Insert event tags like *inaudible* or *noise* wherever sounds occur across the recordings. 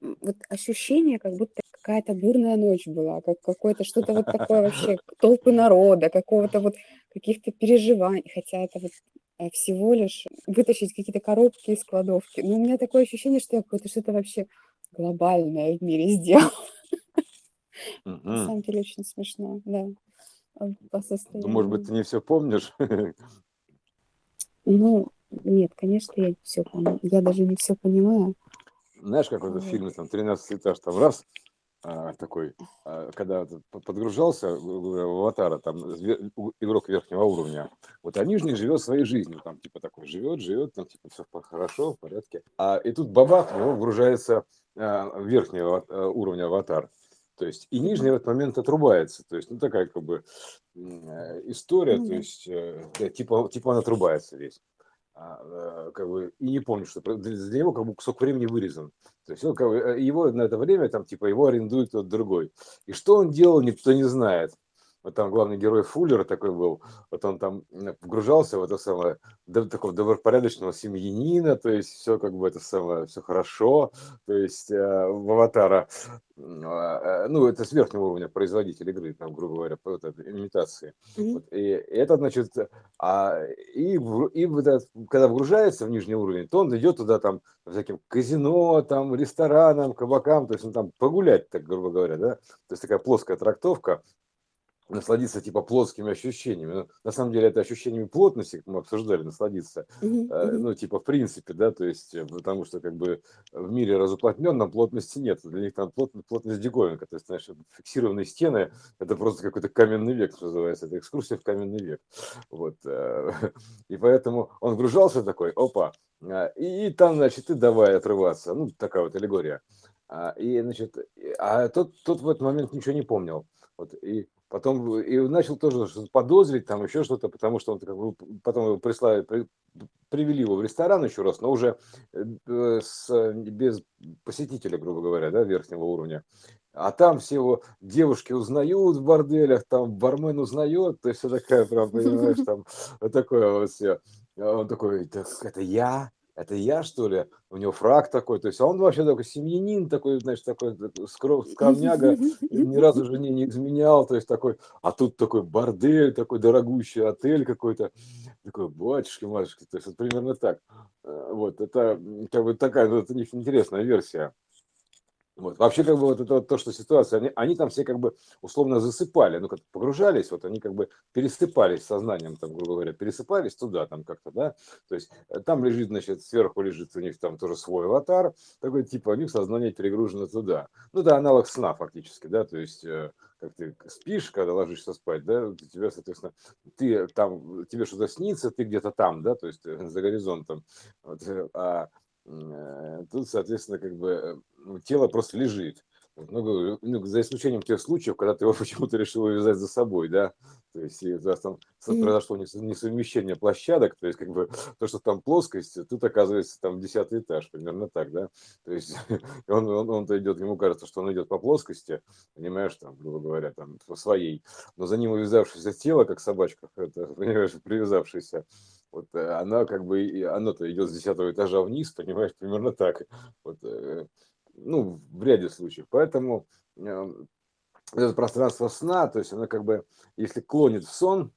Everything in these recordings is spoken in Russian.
вот ощущение, как будто какая-то бурная ночь была, как какое-то что-то вот такое вообще, *laughs* толпы народа, какого-то вот каких-то переживаний, хотя это вот э, всего лишь вытащить какие-то коробки из кладовки. Но у меня такое ощущение, что я какое-то что-то вообще глобальное в мире *laughs* сделала. На Мгм. самом деле очень смешно, да, по Ну, может быть, состоянию. ты не все помнишь? *laughs* Ну, нет, конечно, я не все помню. Я даже не все понимаю. Знаешь, как в этом фильме, там, "Тринадцатый этаж", там раз, а, такой, а, когда подгружался, в "Аватара", там игрок верхнего уровня, вот, а нижний живет своей жизнью, там, типа такой живет живет, там, типа все хорошо, в порядке. А, и тут бабах, в него вгружается, а, верхний э, уровня аватар. То есть и нижний в этот момент отрубается. То есть, ну, такая как бы, э, история, то есть, э, типа типа он отрубается весь. А, э, как бы и не помню, что для него как бы кусок времени вырезан. То есть он как бы, э, его на это время там типа его арендует кто-то другой. И что он делал, никто не знает. Вот там главный герой Фуллер такой был, вот он там погружался в это самое, до такого добропорядочного семьянина, то есть все как бы это самое, все хорошо, то есть э, в аватара, а, э, ну это с верхнего уровня производитель игры, там, грубо говоря, по вот этой имитации. Мгм. Вот, и это, значит, а, и, и вот этот, когда вгружается в нижний уровень, то он идет туда там всяким казино, там, ресторанам, кабакам, то есть он там погулять, так грубо говоря, да, то есть такая плоская трактовка, насладиться типа плотскими ощущениями. Ну, на самом деле это ощущениями плотности, как мы обсуждали, насладиться, э, ну типа в принципе, да, то есть э, потому что как бы в мире разуплотненном плотности нет, для них там плот, плотность диковинка, то есть, знаешь, фиксированные стены, это просто какой-то каменный век, что называется, это экскурсия в каменный век, вот, э, *laughs* и поэтому он вгружался такой, опа, а, и, и там, значит, и давай отрываться, ну, такая вот аллегория, а, и, значит, а тот, тот в этот момент ничего не помнил, вот, и потом и начал тоже что-то подозрить, там еще что-то, потому что он как бы потом его прислали, при- привели его в ресторан еще раз, но уже э, э, с, э, без посетителя, грубо говоря, да, верхнего уровня. А там все его девушки узнают в борделях, там бармен узнает, то есть все такая, прям, понимаешь, *laughs* там вот такое вот все. Он такой, так это я? Это я, что ли? У него фраг такой, то есть а он вообще такой семьянин, такой, значит, такой скромняга, ни разу жене не изменял, то есть такой, а тут такой бордель, такой дорогущий отель какой-то, такой, батюшки, матушки, то есть вот примерно так. Э, Вот, это как бы такая, вот, у них интересная версия. Вот. Вообще, как бы вот это вот то, что ситуация, они, они там все как бы условно засыпали, ну как погружались, вот они как бы пересыпались сознанием, там, грубо говоря, пересыпались туда там как-то, да, то есть э, там лежит, значит, сверху лежит у них там тоже свой аватар, такой типа у них сознание перегружено туда. Ну да, аналог сна фактически, да, то есть э, как ты спишь, когда ложишься спать, да, у тебя, соответственно, ты там, тебе что-то снится, ты где-то там, да, то есть э, за горизонтом, вот, э, а Э, Тут, соответственно, как бы э, тело просто лежит. Ну, ну, за исключением тех случаев, когда ты его *laughs* почему-то решил увязать за собой, да, то есть и вас там произошло несо- несовмещение площадок, то есть как бы то, что там плоскость, тут оказывается там десятый этаж, примерно так, да, то есть *laughs* он, он, он-то идет, ему кажется, что он идет по плоскости, понимаешь, там, грубо говоря, там, по своей, но за ним увязавшееся тело, как собачка, *laughs* это, понимаешь, привязавшееся, вот э, она как бы, оно-то идет с десятого этажа вниз, понимаешь, примерно так. Вот, э, ну, в ряде случаев. Поэтому э, это пространство сна, то есть оно как бы, если клонит в сон,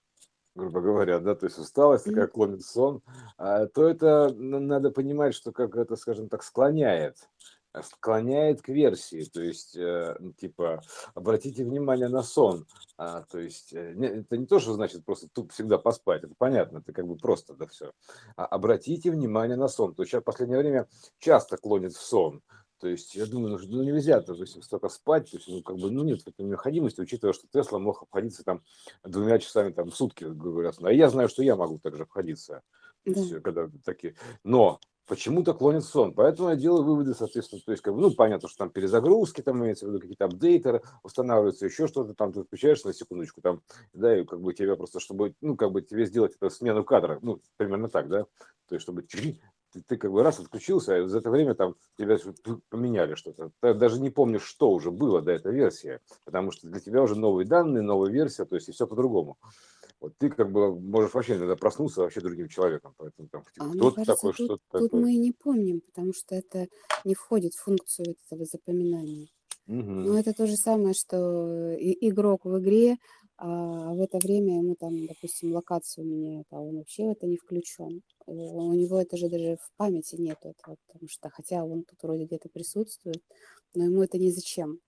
грубо говоря, да, то есть усталость такая клонит в сон, а, то это надо понимать, что как это, скажем так, склоняет склоняет к версии, то есть, э, ну, типа, обратите внимание на сон, а, то есть, э, не- это не то, что значит просто туп всегда поспать, это понятно, это как бы просто, да, все. А обратите внимание на сон, то есть сейчас в последнее время часто клонит в сон, то есть я думаю, ну, что, нельзя, допустим, столько спать, то есть, ну, как бы, ну, нет такой необходимости, учитывая, что Тесла мог обходиться там двумя часами там в сутки, грубо говоря. А я знаю, что я могу также обходиться, Да. есть, когда такие, но почему-то клонит сон, поэтому я делаю выводы, соответственно, то есть, как бы, ну, понятно, что там перезагрузки, там имеется в виду какие-то апдейтеры, устанавливаются, еще что-то, там ты включаешь на секундочку, там, да, и как бы тебя просто, чтобы, ну, как бы тебе сделать эту смену кадра, ну, примерно так, да, то есть, чтобы ты, ты как бы раз отключился, а за это время там тебя что-то поменяли что-то. Ты даже не помнишь, что уже было до этой версии, потому что для тебя уже новые данные, новая версия, то есть и все по-другому. вот ты как бы можешь вообще иногда проснуться вообще другим человеком. Поэтому там А типа, кто кажется, такой, тут, что ты тут мы и не помним, потому что это не входит в функцию этого запоминания. Ну, Мгм. это то же самое, что игрок в игре, а в это время ему там, допустим, локацию меняют, а он вообще в это не включен. У у него это же даже в памяти нету этого, потому что, хотя он тут вроде где-то присутствует, но ему это не зачем.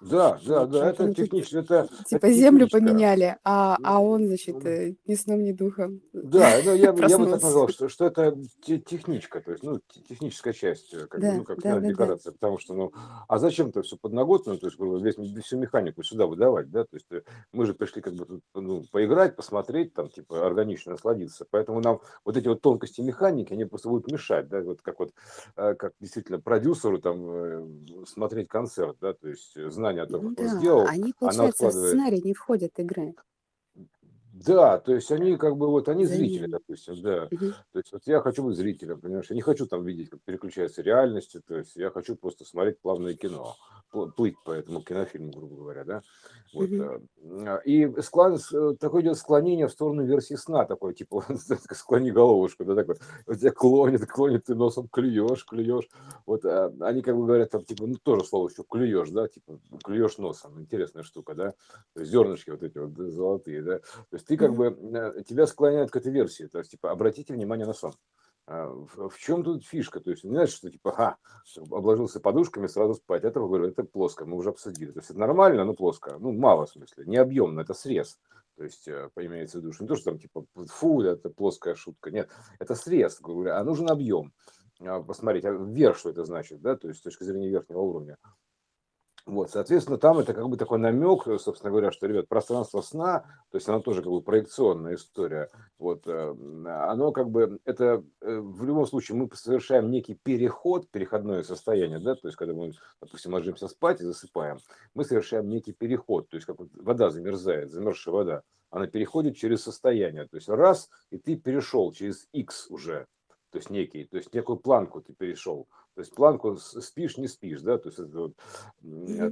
Да, да, да, это технично, это, это типа землю техничка. поменяли, а, а он, значит, Ну, э, ни сном, ни духом. Да, ну я, бы- я бы так назвал, что, что это те- техничка, то есть, ну, те- техническая часть, э, как Да, ну, как да, да, да. декорация, потому что, ну, а зачем это все подноготную, то есть, весь, всю механику сюда выдавать, да, то есть, э, мы же пришли как бы тут, ну, поиграть, посмотреть, там, типа, органично насладиться, поэтому нам вот эти вот тонкости механики, они просто будут мешать, да, вот как вот, как действительно продюсеру там смотреть концерт, да, то есть, э, знание о том, Ну да, сделал, они, получается, в откладывает. сценарий не входят игры. Да, то есть они как бы вот, они зрители, допустим, да. То есть вот я хочу быть зрителем, понимаешь, я не хочу там видеть, как переключается реальность, то есть я хочу просто смотреть плавное кино, пл- плыть по этому кинофильму, грубо говоря, да. Вот. Э, И склон, э, такое идет склонение в сторону версии сна, такое, типа, *laughs* склони головушку, да, такой, вот тебя клонит, клонит, ты носом клюешь, клюешь. Вот а, они как бы говорят, там, типа, ну, тоже слово еще клюешь, да, типа, клюешь носом, интересная штука, да, то есть зернышки вот эти вот да, золотые, да, то есть ты как бы, э, тебя склоняют к этой версии, то есть, типа, обратите внимание на сон. А, В, чем тут фишка? То есть, не знаешь, что типа, ха, обложился подушками, сразу спать. Это, говорю, это плоско, мы уже обсудили. То есть, это нормально, но плоско. Ну, мало в смысле, не объемно, это срез. То есть, э, имеется в виду, что не то, что там, типа, фу, это плоская шутка. Нет, это срез, говорю, а нужен объем. А, Посмотреть, а вверх, что это значит, да, то есть, с точки зрения верхнего уровня. Вот, соответственно, там это как бы такой намек, э, собственно говоря, что, ребят, пространство сна, то есть оно тоже как бы проекционная история, вот, э, оно как бы, это э, в любом случае мы совершаем некий переход, переходное состояние, да, то есть когда мы, допустим, ложимся спать и засыпаем, мы совершаем некий переход, то есть как вот вода замерзает, замерзшая вода, она переходит через состояние, то есть раз, и ты перешел через X уже, то есть некий, то есть некую планку ты перешел, то есть планку спишь, не спишь, да, то есть, это вот,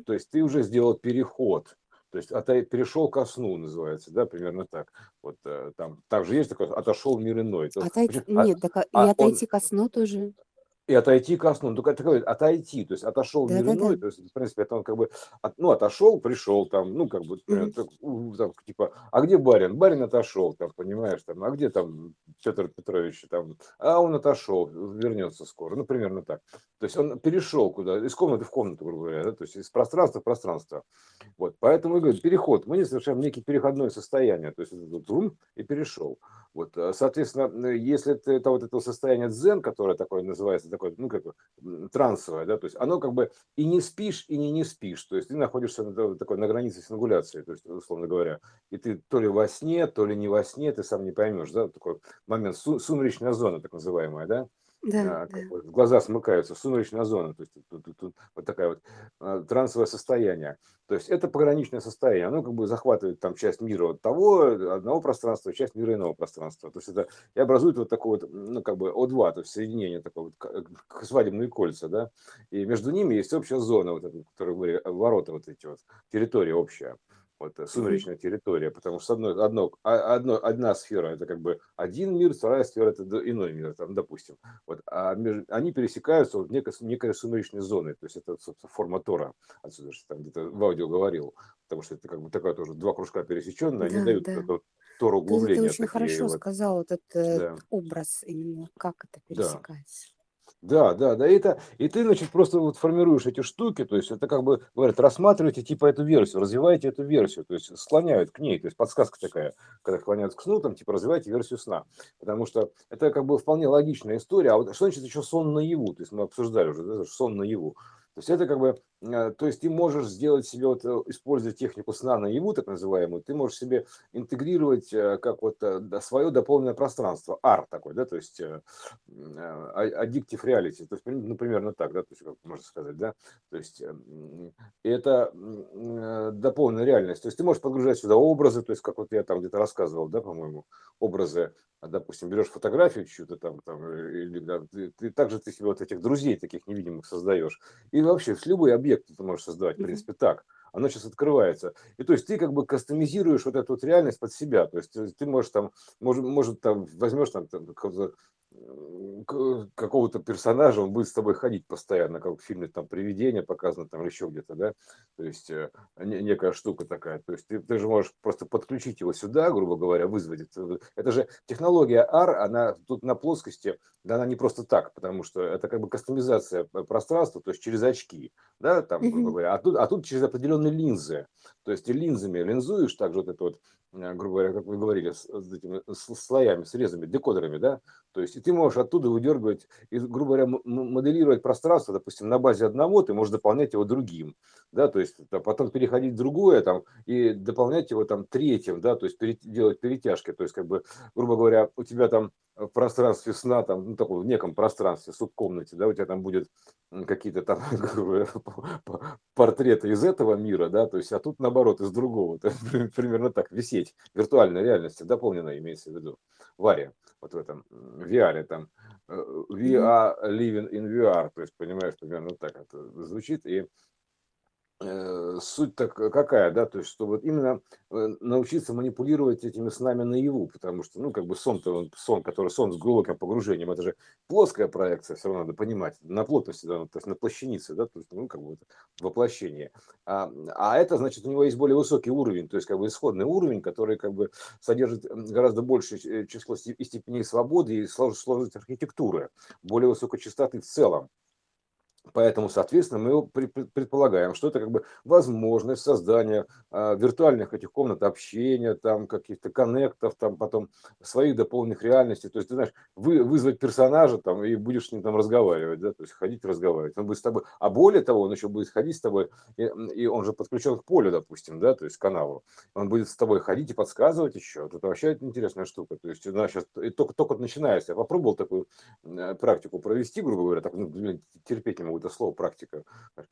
то есть ты уже сделал переход, то есть отай- перешел ко сну, называется, да, примерно так. Вот э, там, там же есть такое, отошел в мир иной. То- Отойти, а- нет, так а- и а он- отойти ко сну тоже. И отойти ко сну. Ну, только это такое, отойти, то есть отошел в мир Да-да-да. иной, то есть, в принципе, это он как бы, от- ну, отошел, пришел там, ну, как бы, так, у, там, типа, а где барин? Барин отошел, там, понимаешь, там, а где там Петр Петрович, там, а он отошел, вернется скоро, ну, примерно так. То есть он перешел куда, из комнаты в комнату, грубо говоря, да, то есть из пространства в пространство. Вот, поэтому говорю, переход, мы не совершаем некий переходное состояние, то есть вот и перешел. Вот, э, соответственно, если это, это вот это состояние дзен, которое такое называется, такое, ну, как бы трансовое, да, то есть оно как бы и не спишь, и не не спишь, то есть ты находишься на, та- такой, на границе сингуляции, то есть, условно говоря, и ты то ли во сне, то ли не во сне, ты сам не поймешь, да, такой момент, су- сумеречная зона, так называемая, да, Да, а, да. как бы глаза смыкаются, сумеречная зона, то есть тут, тут- тут вот такая вот а, трансовое состояние. То есть это пограничное состояние, оно как бы захватывает там часть мира от того одного пространства, часть мира иного пространства. То есть это и образует вот такой вот, ну как бы О2, то есть соединение такое вот, свадебные кольца, да, и между ними есть общая зона, вот эта, которая говорили, ворота вот эти вот, территория общая вот э, сумеречная территория, потому что одно, одно, а- одно, одна сфера это как бы один мир, вторая сфера это иной мир, там, допустим. Вот, а меж- они пересекаются вот некой, некой сумеречной зоной, то есть это, собственно, форма Тора, отсюда же там где-то в аудио говорил, потому что это как бы такая тоже два кружка пересеченные, они Да, дают да. это Тор Ты, ты углубления очень такие хорошо вот, сказал вот этот да. образ именно, как это пересекается. Да, да, да, и это, и ты, значит, просто вот формируешь эти штуки, то есть это как бы, говорят, рассматривайте типа эту версию, развивайте эту версию, то есть склоняют к ней, то есть подсказка такая, когда склоняют к сну, там, типа, развивайте версию сна, потому что это как бы вполне логичная история, а вот что значит еще сон наяву, то есть мы обсуждали уже, да, сон наяву, то есть это как бы, то есть ты можешь сделать себе, вот, э, используя технику сна наяву, так называемую, ты можешь себе интегрировать э, как вот свое дополненное пространство, ар такой, да, то есть э, addictive reality, то есть, ну, примерно так, да, то есть, как можно сказать, да, то есть это э, дополненная реальность, то есть ты можешь подгружать сюда образы, то есть, как вот я там где-то рассказывал, да, по-моему, образы, а, допустим, берешь фотографию чью-то там, там э, или да, ты, ты также ты себе вот этих друзей таких невидимых создаешь, и вообще с любые объекты объект ты можешь создавать, в принципе, так. Оно сейчас открывается. И то есть ты как бы кастомизируешь вот эту вот реальность под себя. То есть ты можешь там, может, может там возьмешь там, там какого-то персонажа, он будет с тобой ходить постоянно, как в фильме там «Привидение» показано там или еще где-то, да, то есть э, некая штука такая, то есть ты, ты же можешь просто подключить его сюда, грубо говоря, вызвать, это, это же технология AR, она тут на плоскости, да, она не просто так, потому что это как бы кастомизация пространства, то есть через очки, да, там, грубо говоря, а тут, а тут через определенные линзы, то есть ты линзами линзуешь также вот это вот Э, грубо говоря, как вы говорили, с, с этими с слоями, срезами, декодерами, да, то есть и ты можешь оттуда выдергивать, и, грубо говоря, моделировать пространство, допустим, на базе одного, ты можешь дополнять его другим, да, то есть а потом переходить в другое там и дополнять его там третьим, да, то есть пере, делать перетяжки, то есть как бы, грубо говоря, у тебя там в пространстве сна, там, ну, таком, в неком пространстве, субкомнате, да, у тебя там будет какие-то там *laughs* портреты из этого мира, да, то есть, а тут наоборот из другого, *laughs* примерно так, висеть, виртуальной реальности, дополненная имеется в виду, варя, вот в этом VR, там, э, VR, living in VR, то есть, понимаешь, примерно так это звучит, и Э, суть так какая, да, то есть, что вот именно э, научиться манипулировать этими снами наяву, потому что, ну, как бы сон-то, сон, который сон с глубоким погружением, это же плоская проекция, все равно надо понимать, на плотности, да, то есть на площанице, да, то есть, ну, как бы воплощение. А, а это, значит, у него есть более высокий уровень, то есть, как бы исходный уровень, который, как бы, содержит гораздо большее э, число и степеней свободы и сложность архитектуры, более высокой частоты в целом. Поэтому, соответственно, мы предполагаем, что это как бы возможность создания а, виртуальных этих комнат общения, там каких-то коннектов, там потом своих дополненных реальностей. То есть, ты знаешь, вы, вызвать персонажа там и будешь с ним там разговаривать, да, то есть ходить разговаривать. Он будет с тобой, а более того, он еще будет ходить с тобой, и, и он же подключен к полю, допустим, да, то есть к каналу. Он будет с тобой ходить и подсказывать еще. Вот это вообще интересная штука. То есть, она сейчас только, только начинается. Я попробовал такую э, практику провести, грубо говоря, так, ну, терпеть не могу это слово практика.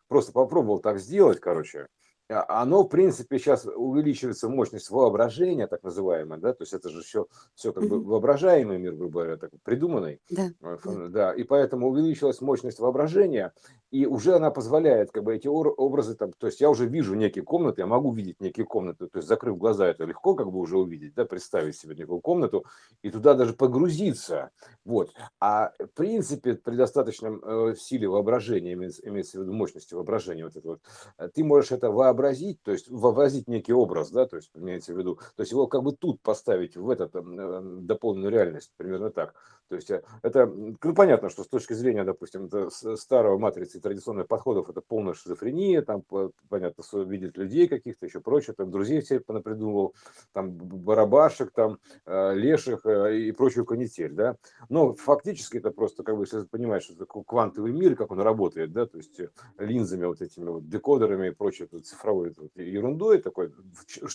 Просто попробовал так сделать, короче. А, оно, в принципе, сейчас увеличивается мощность воображения, так называемая, да, то есть это же все, все как бы воображаемый мир, грубо говоря, так, придуманный, да. Э, да, и поэтому увеличилась мощность воображения, и уже она позволяет, как бы, эти образы, там, то есть я уже вижу некие комнаты, я могу видеть некие комнаты, то есть закрыв глаза, это легко как бы уже увидеть, да, представить себе некую комнату, и туда даже погрузиться, вот, а в принципе при достаточном э, силе воображения, имеется, имеется в виду мощности воображения, вот это вот, э, ты можешь это воображать вообразить, то есть вообразить некий образ, да, то есть имеется в виду, то есть его как бы тут поставить в этот э, дополненную реальность, примерно так. То есть э, это, ну, понятно, что с точки зрения, допустим, старого матрицы традиционных подходов, это полная шизофрения, там, понятно, видит людей каких-то, еще прочее, там, друзей все понапридумывал, там, барабашек, там, э, леших и прочую канитель, да. Но фактически это просто, как бы, если понимаешь, что это квантовый мир, как он работает, да, то есть линзами вот этими вот декодерами и цифровой цифровой ерундой такой,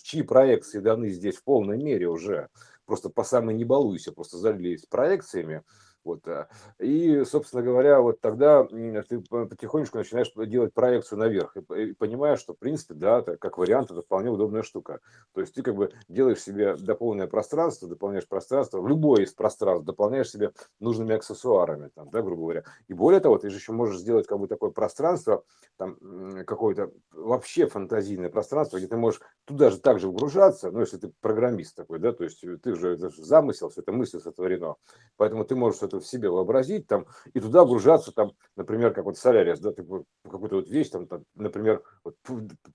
чьи проекции даны здесь в полной мере уже, просто по самой не балуйся, просто залились проекциями, вот. Э, и, собственно говоря, вот тогда ты потихонечку начинаешь делать проекцию наверх и понимаешь, что, в принципе, да, как вариант, это вполне удобная штука. То есть ты как бы делаешь себе дополненное пространство, дополняешь пространство, в любое из пространств дополняешь себе нужными аксессуарами, там, да, грубо говоря. И более того, ты же еще можешь сделать как бы такое пространство, там, какое-то вообще фантазийное пространство, где ты можешь туда же также вгружаться, ну, если ты программист такой, да, то есть ты же, это же замысел, все это мысль сотворено. Поэтому ты можешь это в себе вообразить там и туда вгружаться там, например, как вот Солярис, да, ты какую-то вот вещь там, там например, вот,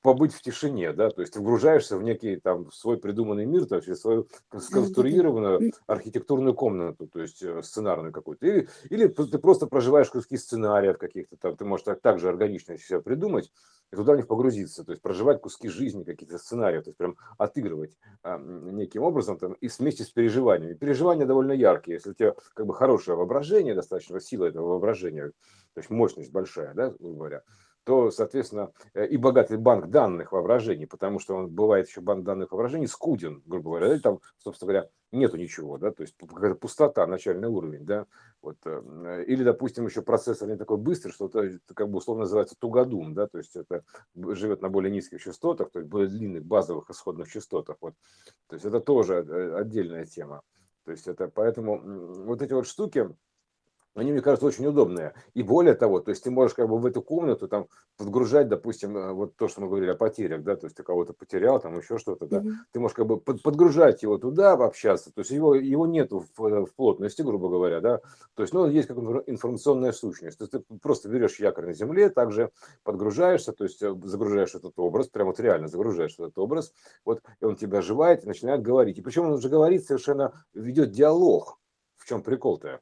побыть в тишине, да, то есть ты вгружаешься в некий там свой придуманный мир, то есть свою сконструированную архитектурную комнату, то есть э, сценарную какую-то, или, или ты просто проживаешь куски сценариев каких-то там, ты можешь так, так же органично себя придумать и туда в них погрузиться, то есть проживать куски жизни, какие-то сценарии, то есть прям отыгрывать а, неким образом там, и вместе с переживаниями. Переживания довольно яркие, если у тебя как бы хорошее воображение, достаточно сила этого воображения, то есть мощность большая, да, грубо говоря, то, соответственно, э, и богатый банк данных воображений, потому что он бывает еще банк данных воображений скуден, грубо говоря, и там, собственно говоря, нету ничего, да, то есть какая-то пустота, начальный уровень, да, вот, э, или, допустим, еще процессор не такой быстрый, что это, как бы условно называется тугодум, да, то есть это живет на более низких частотах, то есть более длинных базовых исходных частотах, вот, то есть это тоже э, отдельная тема. То есть это поэтому вот эти вот штуки, они, мне кажется, очень удобные. И более того, то есть ты можешь как бы в эту комнату там подгружать, допустим, э, вот то, что мы говорили о потерях, да, то есть ты кого-то потерял, там еще что-то, да, mm-hmm. ты можешь как бы под, подгружать его туда, общаться, то есть его, его нету в, э, в плотности, грубо говоря, да, то есть, ну, есть как информационная сущность, то есть ты просто берешь якорь на земле, также подгружаешься, то есть э, загружаешь этот образ, прямо вот реально загружаешь этот образ, вот, и он тебя оживает и начинает говорить, и причем он уже говорит совершенно, ведет диалог, в чем прикол-то?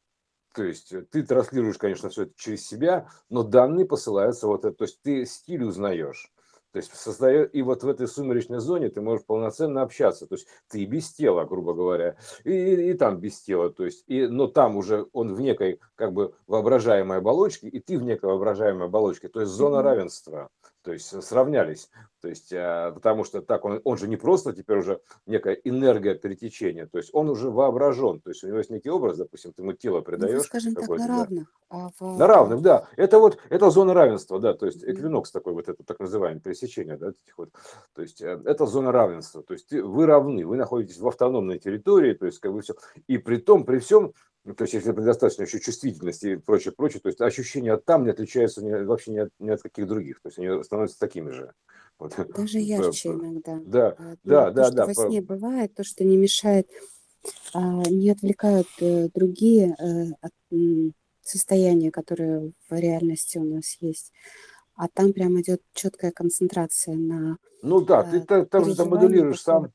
То есть э, ты транслируешь, конечно, все это через себя, но данные посылаются вот это, то есть ты стиль узнаешь. То есть создает, и вот в этой сумеречной зоне ты можешь полноценно общаться. То есть ты без тела, грубо говоря, и, и, и там без тела. То есть, и, но там уже он в некой как бы воображаемой оболочке, и ты в некой воображаемой оболочке. То есть зона равенства то есть э, сравнялись. То есть, э, потому что так он, он же не просто теперь уже некая энергия перетечения, то есть он уже воображен, то есть у него есть некий образ, допустим, ты ему тело придаешь. Ну, скажем так, на равных. Да. А в... На равных, да. Это вот, это зона равенства, да, то есть эквинокс такой вот, это так называемое пересечение, да, этих вот, то есть э, это зона равенства, то есть вы равны, вы находитесь в автономной территории, то есть как бы все, и при том, при всем, то есть, если предостаточно еще чувствительности и прочее, прочее, то есть ощущения там не отличаются ни, вообще ни от, ни от каких других, то есть они становятся такими же. Вот. *laughs* Даже ярче иногда. Да, а, да, да, да. Во сне бывает, то, что не мешает, а, не отвлекают э, другие э, состояния, которые в реальности у нас есть. А там прям идет четкая концентрация на Ну да, ты э, там же моделируешь сам.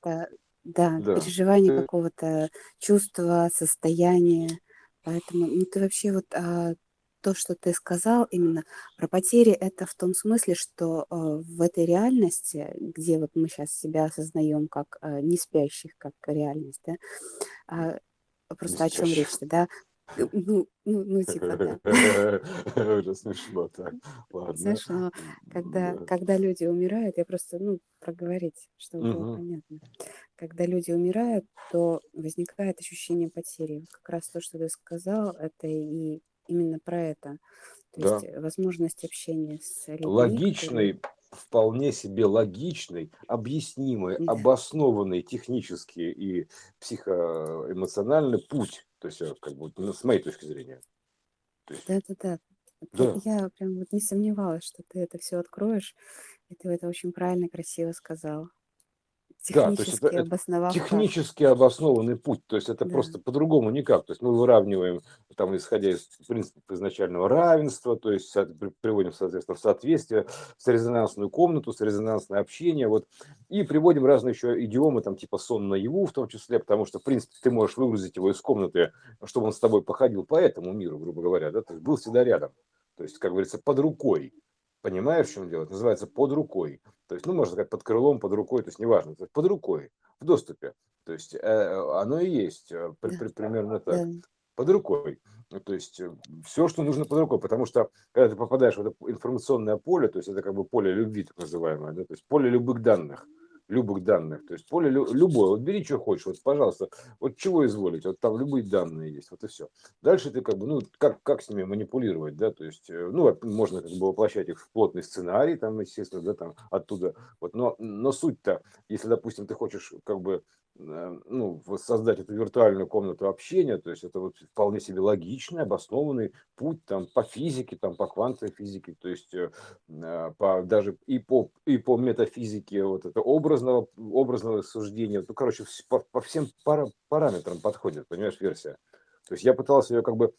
Да, Да. переживание Ты какого-то чувства, состояния. Поэтому, ну, ты вообще вот а, то, что ты сказал именно про потери, это в том смысле, что а, в этой реальности, где вот мы сейчас себя осознаем как а, не спящих, как реальность, да, а, просто о чем речь-то, да, ну, ну, ну, типа, да. *laughs* Уже смешно так. Ладно. Знаешь, но когда, Да. когда люди умирают, я просто, ну, проговорить, чтобы было понятно. Когда люди умирают, то возникает ощущение потери. Как раз то, что ты сказал, это и именно про это. То Да. есть э, возможность общения с людьми, которые... Логичный, вполне себе логичный, объяснимый, Да. обоснованный технически и психоэмоциональный путь то есть, э, как бы, ну, с моей точки зрения. Да-да-да. Да. Я прям вот не сомневалась, что ты это все откроешь, и ты это очень правильно, красиво сказал. Да, то есть это, это технически обоснованный путь, то есть это да. просто по-другому никак. То есть мы выравниваем, там, исходя из принципа изначального равенства, то есть приводим, соответственно, в соответствие с резонансную комнату, с резонансное общение, вот, и приводим разные еще идиомы, там, типа сон наяву в том числе, потому что, в принципе, ты можешь выгрузить его из комнаты, чтобы он с тобой походил по этому миру, грубо говоря, да, то есть был всегда рядом, то есть, как говорится, под рукой. Понимаешь, в чем дело? Это называется под рукой. То есть, ну, можно сказать, под крылом, под рукой, то есть, неважно, то есть, под рукой, в доступе. То есть, э, оно и есть э, при, при, примерно так. Под рукой. То есть, э, все, что нужно под рукой. Потому что, когда ты попадаешь в это информационное поле, то есть, это как бы поле любви, так называемое, да, то есть, поле любых данных – любых данных. То есть поле любое, вот бери, что хочешь, вот, пожалуйста, вот чего изволить, вот там любые данные есть, вот и все. Дальше ты как бы, ну, как, как с ними манипулировать, да, то есть, э, ну, можно как бы воплощать их в плотный сценарий, там, естественно, да, там, оттуда, вот, но, но суть-то, если, допустим, ты хочешь как бы ну, создать эту виртуальную комнату общения, то есть это вот вполне себе логичный, обоснованный путь там по физике, там по квантовой физике, то есть э, э, по, даже и по, и по метафизике вот это образного, образного суждения, ну, короче, по, по всем пара, параметрам подходит, понимаешь, версия. То есть я пытался ее как бы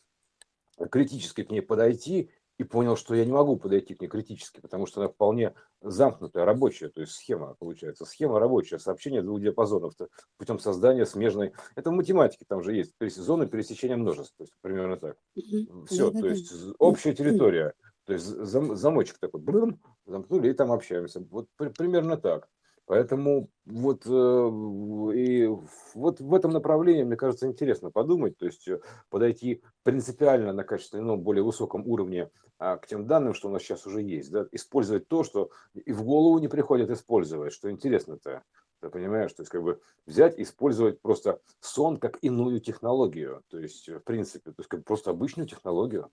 критически к ней подойти и понял, что я не могу подойти к ней критически, потому что она вполне замкнутая, рабочая, то есть схема получается, схема рабочая, сообщение двух диапазонов путем создания смежной, это в математике там же есть, зоны пересечения множеств, то есть примерно так. Все, то есть общая территория, то есть зам, замочек такой, брым, замкнули и там общаемся. Вот примерно так. Поэтому вот, э, и вот в этом направлении, мне кажется, интересно подумать, то есть э, подойти принципиально на качественно ну, более высоком уровне а, к тем данным, что у нас сейчас уже есть, да, использовать то, что и в голову не приходит использовать, что интересно-то, ты понимаешь, то есть как бы взять, использовать просто сон как иную технологию, то есть в принципе, то есть как просто обычную технологию,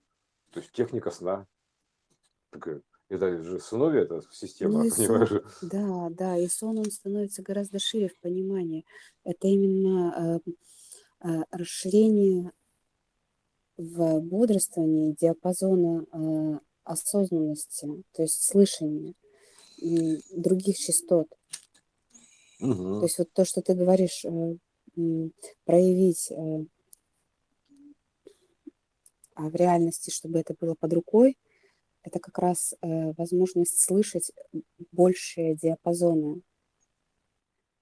то есть техника сна, такая это же сыновья, это система, *laughs* Ну понимаешь? сон, да, да, и сон, он становится гораздо шире в понимании. Это именно э, э, расширение в бодрствовании диапазона э, осознанности, то есть слышания других частот. Угу. То есть вот то, что ты говоришь, э, проявить э, а в реальности, чтобы это было под рукой, это как раз э, возможность слышать большие диапазоны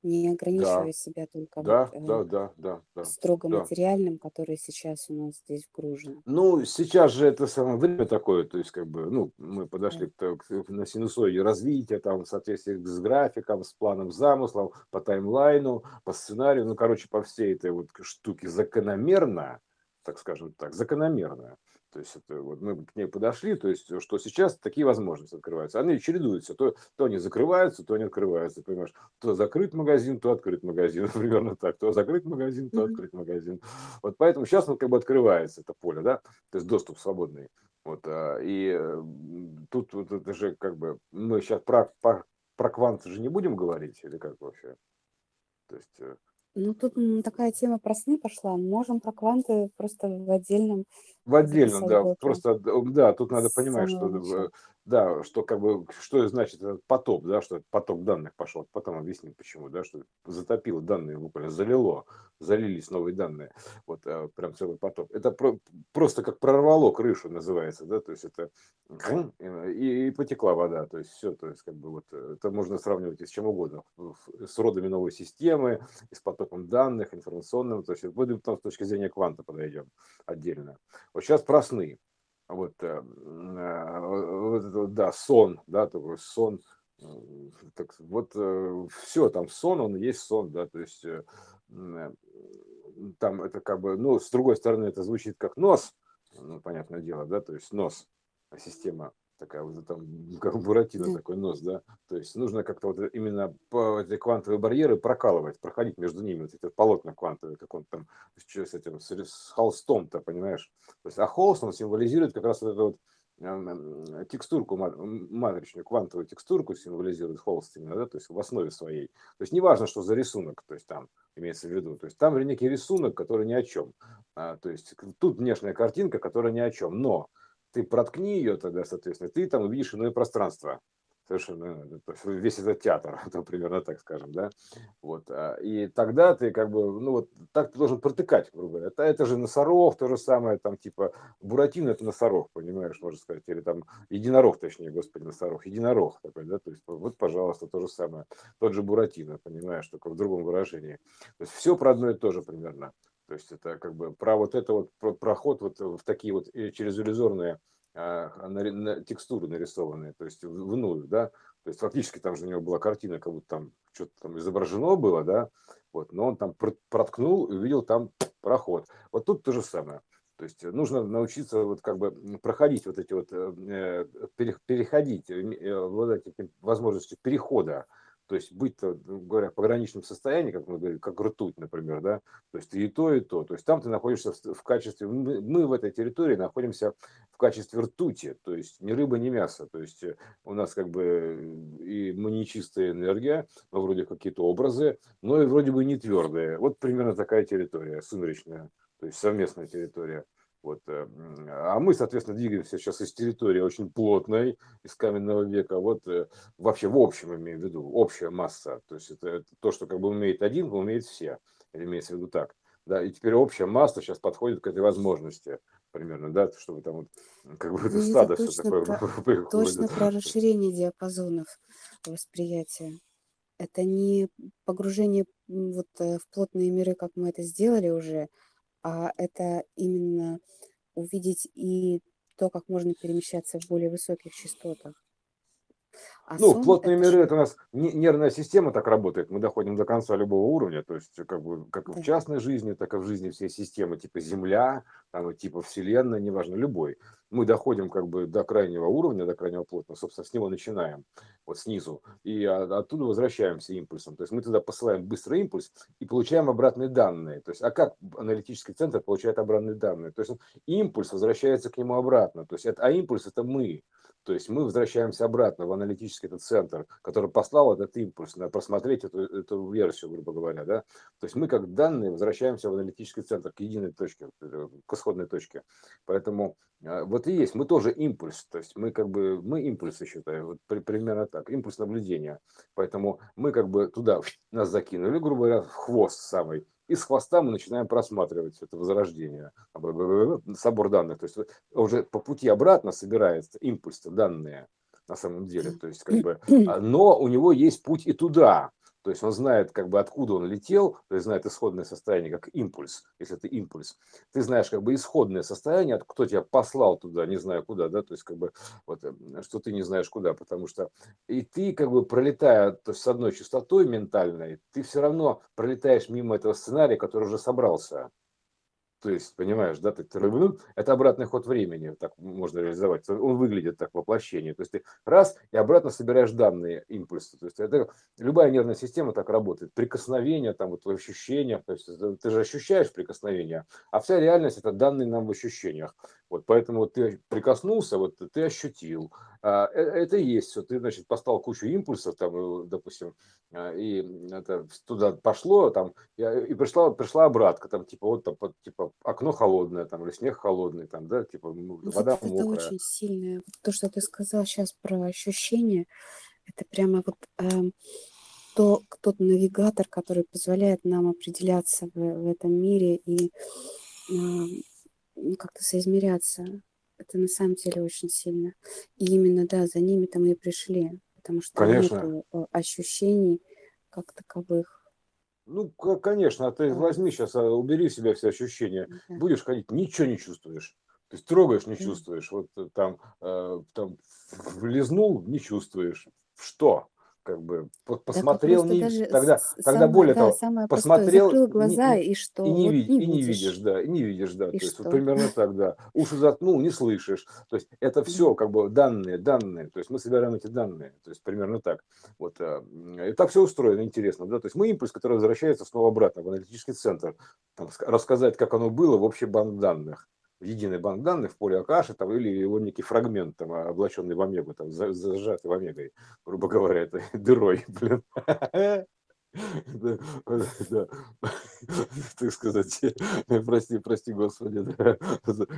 не ограничивая да. себя только да, вот, да, да, да, да, строго да. материальным, который сейчас у нас здесь вгружен. Ну, сейчас же это самое время такое, то есть как бы, ну, мы подошли да. к, к, на синусоиде развития, там, в соответствии с графиком, с планом замыслом, по таймлайну, по сценарию, ну, короче, по всей этой вот штуке закономерно, так скажем так, закономерно то есть это, вот мы к ней подошли, то есть что сейчас такие возможности открываются. Они чередуются, то, то они закрываются, то они открываются, понимаешь. То закрыт магазин, то открыт магазин, *laughs* примерно так. То закрыт магазин, то открыт магазин. Вот поэтому сейчас он как бы открывается, это поле, да, то есть доступ свободный. Вот, а, и тут вот это же как бы, мы сейчас про, про, про квант же не будем говорить, или как вообще? То есть э, ну, тут такая тема про сны пошла. Можем про кванты просто в отдельном В отдельном, да. Просто, да, тут надо понимать, что да, что как бы, что значит этот потоп, да, что поток данных пошел. Потом объясним, почему, да, что затопило данные буквально, залило, залились новые данные. Вот э, прям целый потоп. Это про, просто как прорвало крышу называется, да, то есть это и, и потекла вода, то есть все, то есть как бы вот э, это можно сравнивать и с чем угодно, с родами новой системы, с потоком данных, информационным, то есть будем там с точки зрения кванта подойдем отдельно. Вот сейчас про вот, э, э, вот, да, сон, да, такой сон, так, вот э, все, там сон, он есть сон, да, то есть там это как бы, ну, с другой стороны, это звучит как нос, ну, понятное дело, да, то есть нос, система такая вот там, *laughs* как Буратино такой нос, да, то есть нужно как-то вот именно по эти квантовые барьеры прокалывать, проходить между ними, вот эти полотна квантовые, как он там с этим, с холстом-то, понимаешь, то есть, а холст, он символизирует как раз вот эту вот эм, текстурку матричную, квантовую текстурку символизирует холст именно, да, то есть в основе своей. То есть неважно, что за рисунок, то есть там имеется в виду, то есть там некий рисунок, который ни о чем. А, то есть тут внешняя картинка, которая ни о чем, но ты проткни ее тогда, соответственно, ты там увидишь иное пространство. Совершенно, есть весь этот театр, *laughs* то примерно так скажем, да. Вот. А, и тогда ты как бы, ну вот так ты должен протыкать, грубо говоря. Это, это же носорог, то же самое, там типа Буратино это носорог, понимаешь, можно сказать, или там единорог, точнее, господи, носорог, единорог такой, да, то есть вот, пожалуйста, то же самое. Тот же Буратино, понимаешь, только в другом выражении. То есть все про одно и то же примерно. То есть это как бы про вот это вот про проход вот в такие вот э, через иллюзорные а, на, на, текстуры нарисованные, то есть в, в нуль, да, то есть фактически там же у него была картина, как будто там что-то там изображено было, да, вот, но он там проткнул и увидел там проход. Вот тут то же самое. То есть нужно научиться вот как бы проходить вот эти вот, э, переходить, э, обладать этим возможностью перехода то есть быть, говоря, в пограничном состоянии, как мы говорим, как ртуть, например, да, то есть ты и то, и то. То есть там ты находишься в качестве, мы, мы в этой территории находимся в качестве ртути, то есть ни рыба, ни мясо. То есть э, у нас как бы и мы не чистая энергия, но вроде какие-то образы, но и вроде бы не твердые. Вот примерно такая территория, сумеречная, то есть совместная территория. Вот. Э, а мы, соответственно, двигаемся сейчас из территории очень плотной, из каменного века. Вот э, вообще в общем имею в виду, общая масса. То есть это, это то, что как бы умеет один, умеет все. Или имеется в виду так. Да, и теперь общая масса сейчас подходит к этой возможности примерно, да, чтобы там вот как бы это ну, стадо это все такое про. *laughs* Точно про расширение диапазонов восприятия. Это не погружение вот э, в плотные миры, как мы это сделали уже, а это именно увидеть и то, как можно перемещаться в более высоких частотах. А ну, плотные миры, это у нас нервная система так работает, мы доходим до конца любого уровня, то есть как бы как да. в частной жизни, так и в жизни всей системы, типа Земля, там, типа Вселенная, неважно, любой. Мы доходим как бы до крайнего уровня, до крайнего плотного, собственно, с него начинаем, вот снизу, и оттуда возвращаемся импульсом. То есть мы туда посылаем быстрый импульс и получаем обратные данные. То есть, а как аналитический центр получает обратные данные? То есть импульс возвращается к нему обратно. То есть, это, а импульс это мы. То есть мы возвращаемся обратно в аналитический этот центр, который послал этот импульс на просмотреть эту, эту версию, грубо говоря. Да? То есть мы как данные возвращаемся в аналитический центр, к единой точке, к исходной точке. Поэтому э, вот и есть, мы тоже импульс, то есть мы как бы, мы импульсы считаем, вот при, примерно так, импульс наблюдения. Поэтому мы как бы туда *laughs* нас закинули, грубо говоря, в хвост самый, и с хвоста мы начинаем просматривать это возрождение, собор данных. То есть уже по пути обратно собирается импульс данные на самом деле. То есть как бы, а, но у него есть путь и туда. То есть он знает, как бы, откуда он летел, то есть знает исходное состояние, как импульс, если это импульс. Ты знаешь, как бы, исходное состояние, кто тебя послал туда, не знаю куда, да, то есть, как бы, вот, э, что ты не знаешь куда, потому что и ты, как бы, пролетая то есть, с одной частотой ментальной, ты все равно пролетаешь мимо этого сценария, который уже собрался. То есть, понимаешь, да, ты, это обратный ход времени, так можно реализовать. Он выглядит так воплощение. То есть ты раз и обратно собираешь данные импульсы. То есть это любая нервная система так работает. Прикосновение, там вот в ощущениях, то есть ты же ощущаешь прикосновение, а вся реальность это данные нам в ощущениях. Вот поэтому вот ты прикоснулся, вот ты ощутил. А, э, это и есть все. Ты, значит, поставил кучу импульсов, там, э, допустим, а, и это туда пошло, там, и пришла, пришла обратка, там, типа, вот там, типа, окно холодное, там, или снег холодный, там, да, типа, ну, вода вот мокрая. Это очень сильное. То, что ты сказал сейчас про ощущения, это прямо вот э, то, тот навигатор, который позволяет нам определяться в, в этом мире и э, как-то соизмеряться. Это на самом деле очень сильно. И именно, да, за ними-то мы и пришли, потому что Конечно. нет э, ощущений как таковых. Ну, конечно, а ты возьми сейчас, а, убери в себя все ощущения. Да. Будешь ходить, ничего не чувствуешь. То есть трогаешь, не чувствуешь. Вот э, там, э, там влезнул, не чувствуешь. Что? Как бы посмотрел, не, даже тогда, тогда более да, того, посмотрел, закрыл глаза и, и что, и не, вот видишь, не и не видишь, да, и не видишь, да, и то есть вот примерно так, да, уши заткнул, не слышишь, то есть это все как бы данные, данные, то есть мы собираем эти данные, то есть примерно так, вот, э, и так все устроено, интересно, да, то есть мы импульс, который возвращается снова обратно в аналитический центр, там, рассказать, как оно было в общий банк данных, в единый банк данных в поле Акаши там, или его некий фрагмент, там, облаченный в омегу, там, зажатый в омегой, грубо говоря, этой *laughs* дырой, блин. да, да, так сказать, прости, прости, господи, да,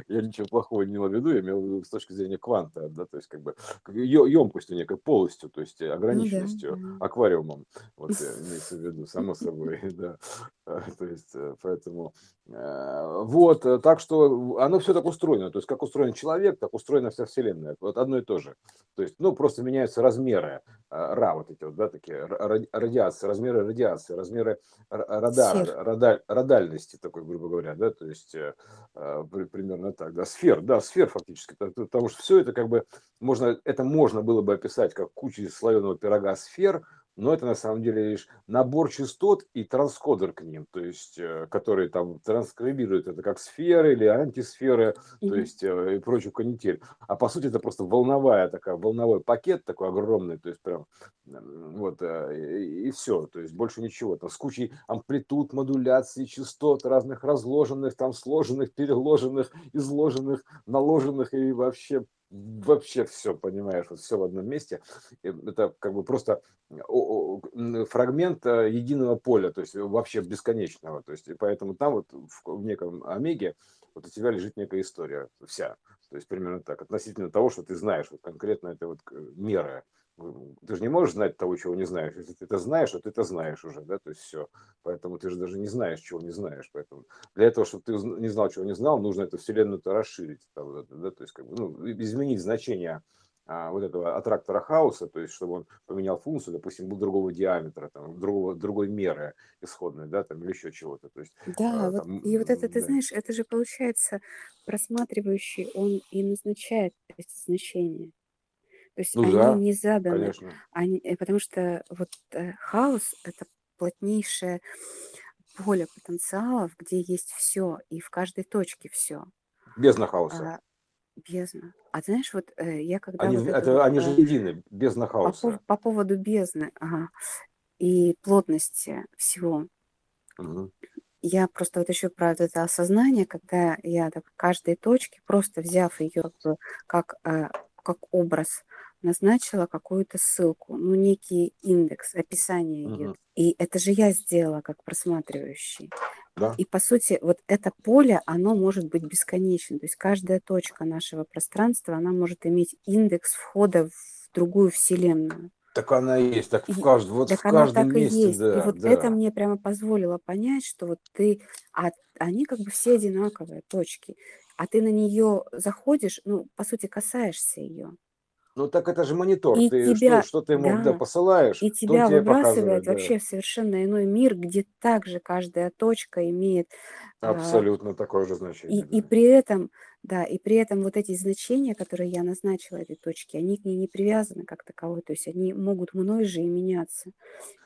я ничего плохого не имел в виду, я имел в виду с точки зрения кванта, да, то есть как бы емкостью некой полностью, то есть ограниченностью, ну, да, аквариумом, вот *laughs* имеется в виду, само собой, *laughs* да, а, то есть э, поэтому э, вот, э, так что оно все так устроено, то есть как устроен человек, так устроена вся вселенная, вот одно и то же, то есть, ну, просто меняются размеры, ра вот эти вот, да, такие радиации, размеры радиации, размеры радара, радаль, радальности такой, грубо говоря, да, то есть э, э примерно так, да, сфер, да, сфер фактически, потому что все это как бы можно, это можно было бы описать как куча слоеного пирога сфер, но это на самом деле лишь набор частот и транскодер к ним, то есть, э, которые там транскрибируют это как сферы или антисферы, mm-hmm. то есть э, и прочую канитель. А по сути это просто волновая такая, волновой пакет такой огромный, то есть прям вот э, и, и все, то есть больше ничего. Там с кучей амплитуд, модуляций, частот разных разложенных, там сложенных, переложенных, изложенных, наложенных и вообще вообще все, понимаешь, вот все в одном месте. Это как бы просто фрагмент э, единого поля, то есть вообще бесконечного. То есть, и поэтому там вот в, неком омеге вот у тебя лежит некая история вся. То есть примерно так, относительно того, что ты знаешь, вот конкретно это вот меры ты же не можешь знать того, чего не знаешь. Если ты это знаешь, то ты это знаешь уже, да, то есть все. Поэтому ты же даже не знаешь, чего не знаешь. Поэтому для этого, чтобы ты не знал, чего не знал, нужно эту вселенную-то расширить, да, то есть как бы, ну, изменить значение а, вот этого аттрактора хаоса, то есть чтобы он поменял функцию, допустим, был другого диаметра, там, другого, другой меры исходной, да, там, или еще чего-то. То есть, да, а, вот, там, и вот это, ты да. знаешь, это же получается просматривающий, он и назначает эти значения. То есть Ну они да, не заданы, конечно. они, э, потому что вот э, хаос это плотнейшее поле потенциалов, где есть все, и в каждой точке все. Бездна хаоса. А, бездна. А знаешь, вот э, я когда Они, вот это это, вот они же э, едины, бездна по, хаоса. по поводу бездны ага, и плотности всего, Мгм. я просто вот еще про это осознание, когда я так в каждой точке, просто взяв ее как э, как образ, назначила какую-то ссылку, ну, некий индекс, описание ее. Мгм. И это же я сделала как просматривающий. Да. И по сути, вот это поле, оно может быть бесконечным. То есть каждая точка нашего пространства, она может иметь индекс входа в другую вселенную. Так она и есть, так в И каждом, вот в так она каждом так и месте, есть. И да, вот это да. мне прямо позволило понять, что вот ты, а они как бы все одинаковые точки, а ты на нее заходишь, ну, по сути, касаешься ее. Ну так это же монитор, И ты что, тебя, что ты ему да, да, посылаешь, и тебя тебе выбрасывает да. вообще в совершенно иной мир, где также каждая точка имеет а, Абсолютно такое же и, значение, и да. при этом, да, и при этом вот эти значения, которые я назначила этой точке, они к ней не привязаны как таковой, то есть они могут мной же и меняться.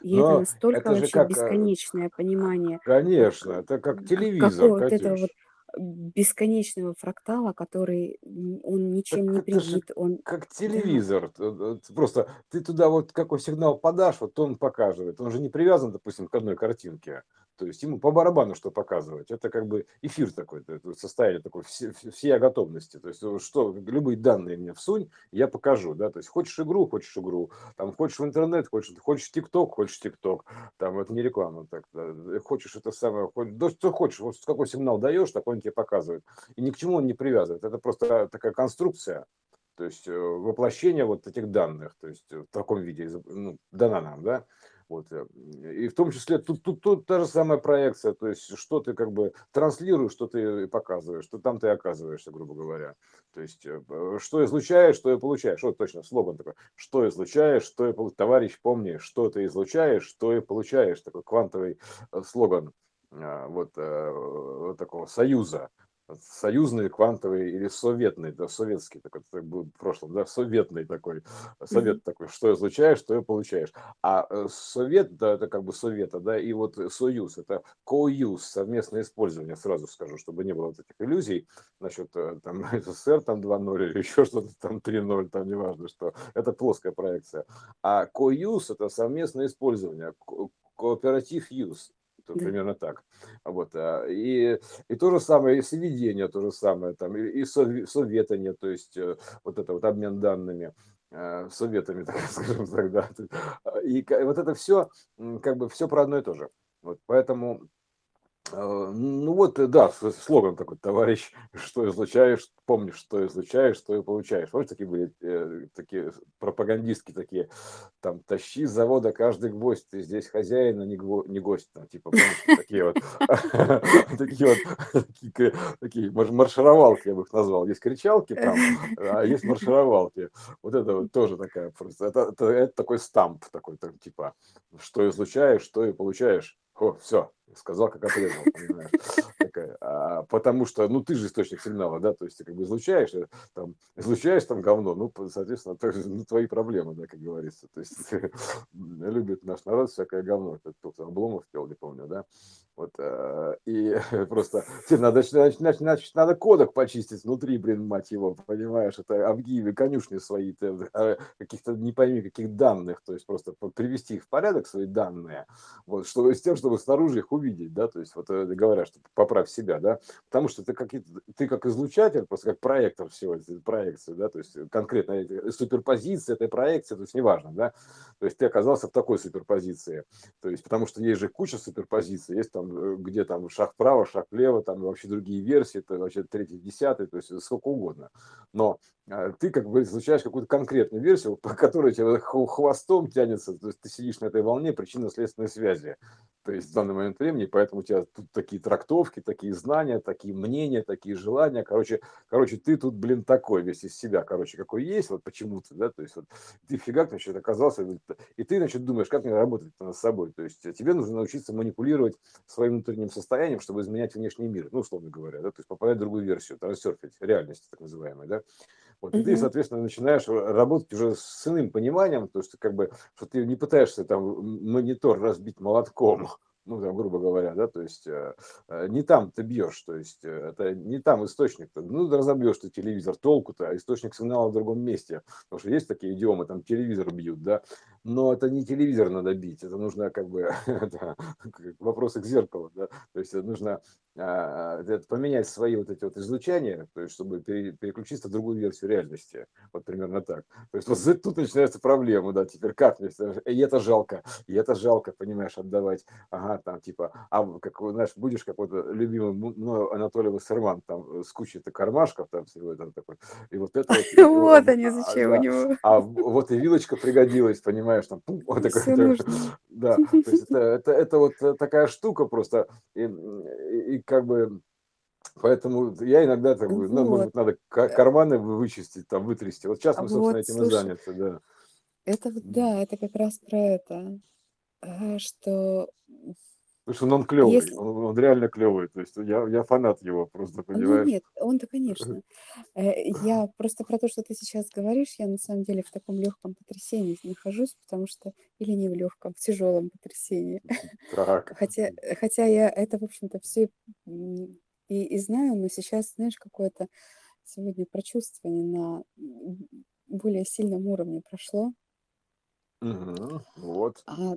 И это Но настолько это же вообще как, э, бесконечное понимание, конечно, это как телевизор, какого вот этого вот. Бесконечного фрактала, который он ничем Так не привит, он, как да, телевизор. т- Просто ты туда вот какой сигнал подашь, вот он показывает. Он же не привязан, допустим, к одной картинке. То есть ему по барабану что показывать. Это как бы эфир такой, состояние такой все, всей готовности. То есть э, что, любые данные мне всунь, я покажу. Да? То есть хочешь игру, хочешь игру. Там хочешь в интернет, хочешь, хочешь ТикТок, хочешь ТикТок. Там это не реклама. Так, да. Хочешь это самое, хоть, да, что хочешь, вот какой сигнал даешь, такой он тебе показывает. И ни к чему он не привязывает. Это просто такая конструкция, то есть э, воплощение вот этих данных, то есть э, в таком виде ну, дана нам, да, вот, э, и в том числе тут, тут, тут та же самая проекция, то есть что ты как бы транслируешь, что ты показываешь, что там ты оказываешься, грубо говоря, то есть э, э, что излучаешь, что и получаешь, вот точно слоган такой, что излучаешь, что и получаешь, товарищ, помни, что ты излучаешь, что и получаешь, такой квантовый э, слоган а, вот, э, вот такого союза, союзный, квантовый или советный, да, советский такой, это был в прошлом, да, советный такой, совет такой, что излучаешь, что и получаешь. А э, совет, да, это как бы совета, да, и вот союз, это co-use, совместное использование, сразу скажу, чтобы не было вот этих иллюзий насчет э, там *laughs* СССР там 2.0 или еще что-то там 3.0, там неважно что, это плоская проекция. А co-use это совместное использование, ко- кооператив Да. Примерно так. Вот, а, и, и то же самое, и сведение то же самое, там, и, и сове- советание, то есть э, вот это вот обмен данными, э, советами, *laughs* так скажем так, да. И вот это все, как бы все про одно и то же. Вот, поэтому ну вот, э, да, слоган такой, товарищ, *laughs* что излучаешь, помнишь, что излучаешь, что и получаешь. Помнишь, такие были э, такие пропагандистки такие, там, тащи с завода каждый гвоздь, ты здесь хозяин, а не, гво- не гость, там, типа, такие вот, *laughs* такие вот, такие, такие марш- маршировалки, я бы их назвал. Есть кричалки там, а есть маршировалки. Вот это вот тоже такая просто, это такой стамп такой, там, типа, что излучаешь, что и получаешь. О, все, сказал, как отрезал, а, потому что, ну, ты же источник сигнала, да, то есть ты как бы излучаешь, э, там, излучаешь там говно, ну, соответственно, то ну, твои проблемы, да, как говорится. То есть *laughs* любит наш народ всякое говно, это кто-то Обломов пел, не помню, да. Вот, э, и *laughs* просто тебе надо, значит, значит, надо кодек почистить внутри, блин, мать его, понимаешь, это обгиви конюшни свои, э, каких-то не пойми каких данных, то есть просто привести их в порядок, свои данные, вот, чтобы, с тем, чтобы снаружи их увидеть, да, то есть вот э, говорят, что поправь себя, да, потому что ты как, ты как излучатель, просто как проектор всего проекции, да, то есть конкретно суперпозиция этой проекции, то есть неважно, да, то есть ты оказался в такой суперпозиции, то есть потому что есть же куча суперпозиций, есть там, э, где там шаг вправо, шаг влево, там вообще другие версии, это вообще третий, десятый, то есть сколько угодно, но ты как бы изучаешь какую-то конкретную версию, по которой тебе хв- хвостом тянется, то есть ты сидишь на этой волне причинно-следственной связи, то есть в данный момент времени, поэтому у тебя тут такие трактовки, такие знания, такие мнения, такие желания, короче, короче, ты тут, блин, такой весь из себя, короче, какой есть, вот почему-то, да, то есть вот ты фигак, значит, оказался, и ты, значит, думаешь, как мне работать над собой, то есть тебе нужно научиться манипулировать своим внутренним состоянием, чтобы изменять внешний мир, ну, условно говоря, да, то есть попадать в другую версию, трансерфить, реальности так называемой, да, вот, и ты, соответственно, начинаешь работать уже с иным пониманием, то, что как бы, что ты не пытаешься там монитор разбить молотком, ну, там, грубо говоря, да, то есть э, э, не там ты бьешь, то есть э, это не там источник, -то. ну, разобьешь ты телевизор, толку-то, а источник сигнала в другом месте, потому что есть такие идиомы, там телевизор бьют, да, но это не телевизор надо бить, это нужно как бы, *laughs* вопросы к зеркалу, да, то есть нужно а, поменять свои вот эти вот излучания, то есть чтобы переключиться в другую версию реальности, вот примерно так. То есть вот тут начинается проблема, да, теперь как, и это жалко, и это жалко, понимаешь, отдавать, ага, там типа, а как, знаешь, будешь какой-то любимый мною Анатолий Вассерман, там с кучей-то кармашков, там всего это такой, и вот это вот. Вот они а, зачем у него. А вот и вилочка пригодилась, понимаешь, там, вот такой, *laughs* да, то есть это, это, вот такая штука просто, и, как бы Поэтому я иногда так бы, ну, может быть, надо карманы вычистить, там, вытрясти. Вот сейчас мы, собственно, вот, этим и заняты, да. Это вот, да, это как раз про это, что Потому что он клевый, Если... он, он реально клевый. То есть я, я фанат его, просто ну понимаешь. Ну, нет, он-то, конечно. *laughs* Э, я просто про то, что ты сейчас говоришь, я на самом деле в таком легком потрясении нахожусь, потому что или не в легком, в тяжелом потрясении. *laughs* Так. Хотя, хотя я это, в общем-то, все и, и знаю, но сейчас, знаешь, какое-то сегодня прочувствование на более сильном уровне прошло. Угу, вот. А,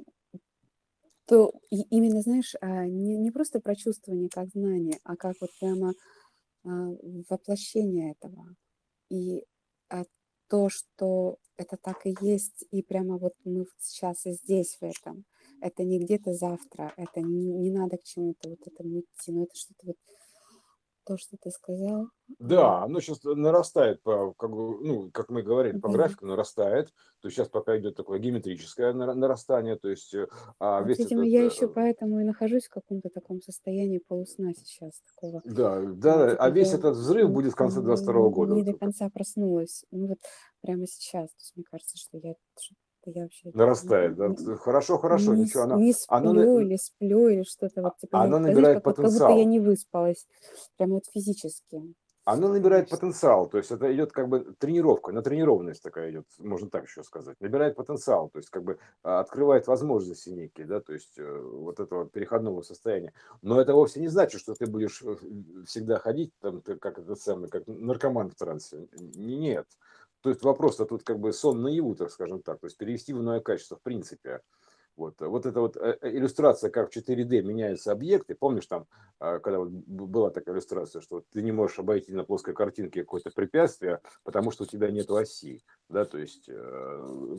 то и именно, знаешь, а, не, не просто прочувствование как знание, а как вот прямо а, воплощение этого. И а, то, что это так и есть, и прямо вот мы сейчас и здесь в этом. Это не где-то завтра, это не, не надо к чему-то вот этому идти, но это что-то вот то, что ты сказал. Да, оно сейчас нарастает, по, как, ну, как мы говорили, по графику нарастает. То есть сейчас пока идет такое геометрическое нарастание. То есть, э, а вот, весь видимо, этот, я еще э, поэтому и нахожусь в каком-то таком состоянии полусна сейчас. Такого, да, да, типа, а весь я, этот взрыв будет в конце 22 года. Не до конца проснулась. Ну вот прямо сейчас. То есть мне кажется, что я я вообще нарастает, да? Хорошо, хорошо, не, ничего. Оно, не сплю оно, или сплю или что-то вот типа. Оно набирает как, потенциал. Как будто я не выспалась, прям вот физически. Оно набирает потенциал, то есть это идет как бы тренировка, на тренированность такая идет, можно так еще сказать. Набирает потенциал, то есть как бы а, открывает возможности некие, да, то есть э, вот этого переходного состояния. Но это вовсе не значит, что ты будешь э, всегда ходить там, как этот самый, как наркоман в трансе. Нет. То есть вопрос-то тут как бы сон наяву, так скажем так, то есть перевести в иное качество в принципе. Вот, вот эта вот э, э, иллюстрация, как в 4D меняются объекты. Помнишь там, а, когда вот была такая иллюстрация, что ты не можешь обойти на плоской картинке какое-то препятствие, потому что у тебя нет оси, да, то есть э,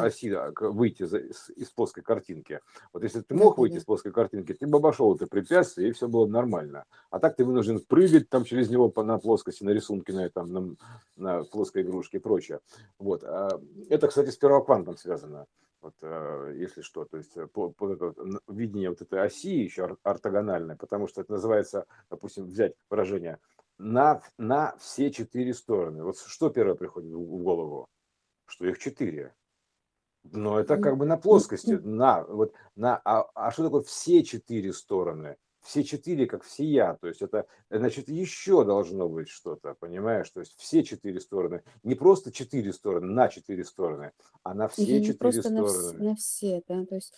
оси выйти из плоской картинки. Вот если ты мог выйти из плоской картинки, ты бы обошел это препятствие, и все было нормально. А так ты вынужден прыгать там через него на плоскости, на рисунке, на, этом, на, на плоской игрушке и прочее. Вот. А это, кстати, с первоквантом связано вот, э, если что, то есть э, по, по это, видение вот этой оси еще ортогональной, потому что это называется, допустим, взять выражение на, на все четыре стороны. Вот что первое приходит в голову? Что их четыре. Но это как бы на плоскости, на, вот, на, а, а что такое все четыре стороны? Все четыре как все я, то есть это, значит, еще должно быть что-то, понимаешь, то есть все четыре стороны, не просто четыре стороны, на четыре стороны, а на все четыре просто стороны. На, на все, да, то есть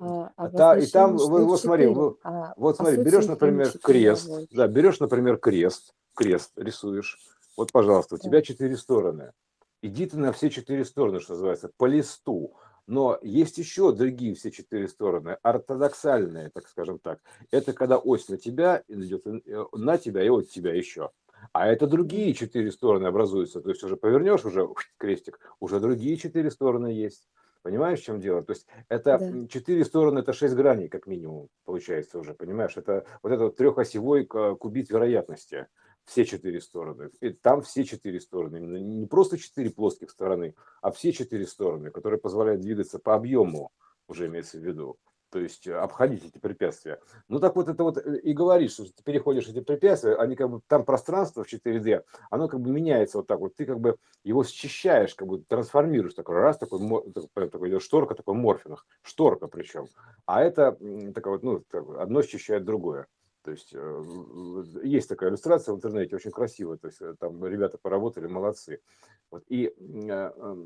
а, а да, и там, вот, вот смотри, вот, а, вот смотри, берешь, например, крест, да, берешь, например, крест, крест рисуешь, вот, пожалуйста, у тебя четыре стороны, иди ты на все четыре стороны, что называется, по листу, но есть еще другие все четыре стороны, ортодоксальные, так скажем так. Это когда ось на тебя идет э, на тебя и от тебя еще. А это другие четыре стороны образуются. То есть уже повернешь уже крестик, уже другие четыре стороны есть. Понимаешь, в чем дело? То есть это да. четыре стороны, это шесть граней, как минимум, получается уже, понимаешь? Это вот этот вот трехосевой кубит вероятности все четыре стороны. И там все четыре стороны. Именно не просто четыре плоских стороны, а все четыре стороны, которые позволяют двигаться по объему, уже имеется в виду. То есть э, обходить эти препятствия. Ну так вот это вот э, и говоришь, что ты переходишь эти препятствия, они как бы там пространство в 4D, оно как бы меняется вот так вот, ты как бы его счищаешь, как бы трансформируешь, такой раз, такой, такой, такой идет шторка, такой морфинг, шторка причем. А это такое вот, ну, одно счищает другое. То есть э, есть такая иллюстрация в интернете, очень красивая, то есть э, там ребята поработали, молодцы. Вот. И э,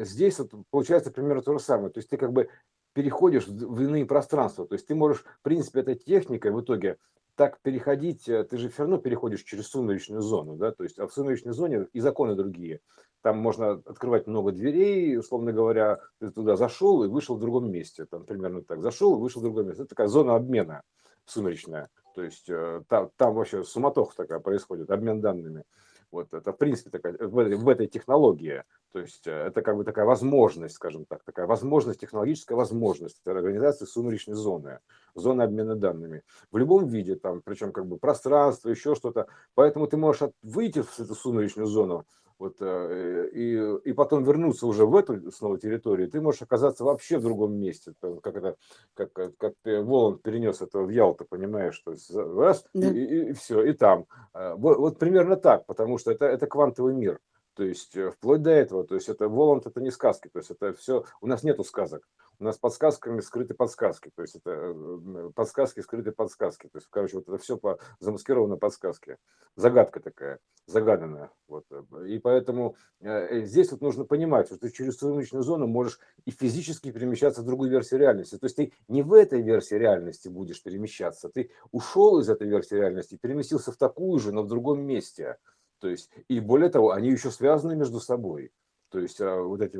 здесь вот получается примерно то же самое. То есть ты как бы переходишь в иные пространства. То есть ты можешь, в принципе, этой техникой в итоге так переходить, ты же все равно переходишь через сумеречную зону, да, то есть а в сумеречной зоне и законы другие. Там можно открывать много дверей, условно говоря, ты туда зашел и вышел в другом месте, там примерно так, зашел и вышел в другое место. Это такая зона обмена сумеречная, то есть э, там, там вообще суматоха такая происходит, обмен данными. Вот это, в принципе, такая, в, этой, в этой технологии. То есть э, это как бы такая возможность, скажем так, такая возможность, технологическая возможность организации сумеречной зоны, зоны обмена данными. В любом виде, там, причем как бы пространство, еще что-то. Поэтому ты можешь выйти в эту сумеречную зону, вот, э, и, и потом вернуться уже в эту снова территорию, ты можешь оказаться вообще в другом месте, как это, как, как ты Воланд перенес это в Ялту, понимаешь, что раз, да. и, и, и все, и там. А, вот, вот примерно так, потому что это, это квантовый мир. То есть э, вплоть до этого, то есть это Воланд это не сказки, то есть это все, у нас нету сказок, у нас подсказками скрыты подсказки, то есть это э, подсказки скрыты подсказки, то есть, короче, вот это все по, замаскировано подсказки, загадка такая, загаданная, вот, э, и поэтому э, здесь вот нужно понимать, что ты через свою личную зону можешь и физически перемещаться в другую версию реальности, то есть ты не в этой версии реальности будешь перемещаться, ты ушел из этой версии реальности, переместился в такую же, но в другом месте, то есть, и более того, они еще связаны между собой. То есть, а, вот эти,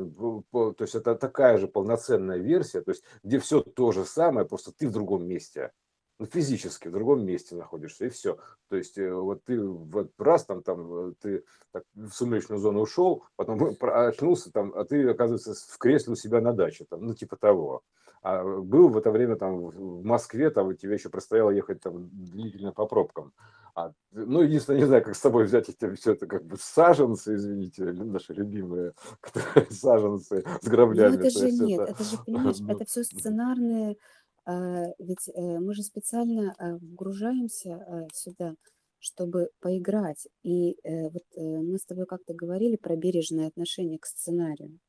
то есть это такая же полноценная версия, то есть, где все то же самое, просто ты в другом месте. Ну, физически в другом месте находишься, и все. То есть, э, вот ты вот раз там, там ты так, в сумеречную зону ушел, потом *laughs* очнулся там, а ты, оказывается, в кресле у себя на даче, там, ну, типа того. А был в это время там в Москве, там тебе еще предстояло ехать там длительно по пробкам. А, ну, единственное, не знаю, как с собой взять эти, все это как бы саженцы, извините, наши любимые *laughs* саженцы с граблями. Ну, это же нет, это, это же, *laughs* понимаешь, ну, это все сценарные, а, ведь э, мы же специально а, вгружаемся сюда, чтобы поиграть. И э, вот э, мы с тобой как-то говорили про бережное отношение к сценарию.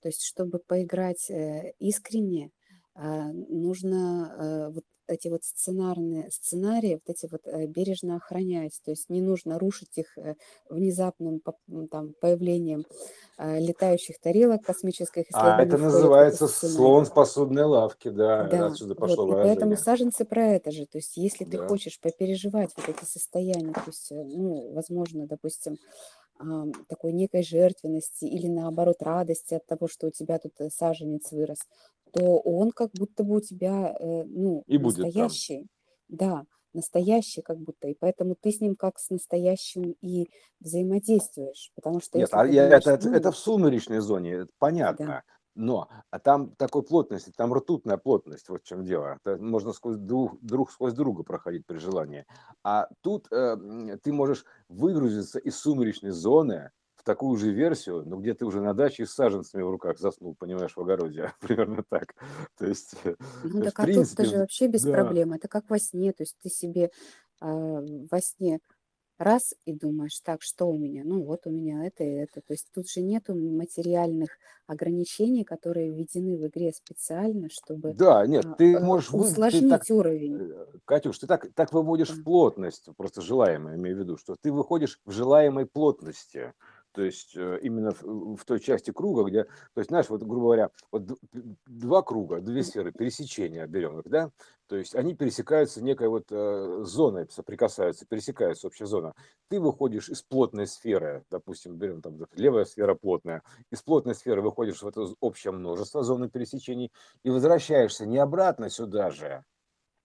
То есть, чтобы поиграть искренне, нужно вот эти вот сценарные сценарии, вот эти вот э, бережно охранять, то есть не нужно рушить их э, внезапным там, появлением э, летающих тарелок космических. А это называется слон способной лавки, да, да отсюда пошло вот, и поэтому саженцы про это же, то есть если да. ты хочешь попереживать вот эти состояния, то есть, ну, возможно, допустим, такой некой жертвенности или наоборот радости от того, что у тебя тут саженец вырос, то он как будто бы у тебя, э, ну, И настоящий. Да, настоящий как будто. И поэтому ты с ним как с настоящим и взаимодействуешь. Потому что Нет, а я, думаешь, это, ну, это в сумеречной зоне, это да, понятно. Но а там такой плотности, там ртутная плотность, вот в чем дело. Это можно сквозь друг, друг сквозь друга проходить при желании. А тут э, ты можешь выгрузиться из сумеречной зоны, такую же версию, но где ты уже на даче с саженцами в руках заснул, понимаешь, в огороде. *laughs* Примерно так. То есть, э, ну так, в а принципе, тут же вообще без да. проблем. Это как во сне. То есть ты себе э, во сне раз и думаешь, так, что у меня? Ну вот у меня это и это. То есть тут же нету материальных ограничений, которые введены в игре специально, чтобы Да, нет, а, ты можешь вы, усложнить ты так, уровень. э, Катюш, ты так, так выводишь Да. в плотность, просто желаемое, имею в виду, что ты выходишь в желаемой плотности то есть э, именно в, в той части круга, где, то есть, знаешь, вот, грубо говоря, вот два круга, две сферы пересечения берем их, да, то есть они пересекаются некой вот э, зоной, соприкасаются, пересекаются общая зона. Ты выходишь из плотной сферы, допустим, берем там левая сфера плотная, из плотной сферы выходишь в это общее множество зоны пересечений и возвращаешься не обратно сюда же,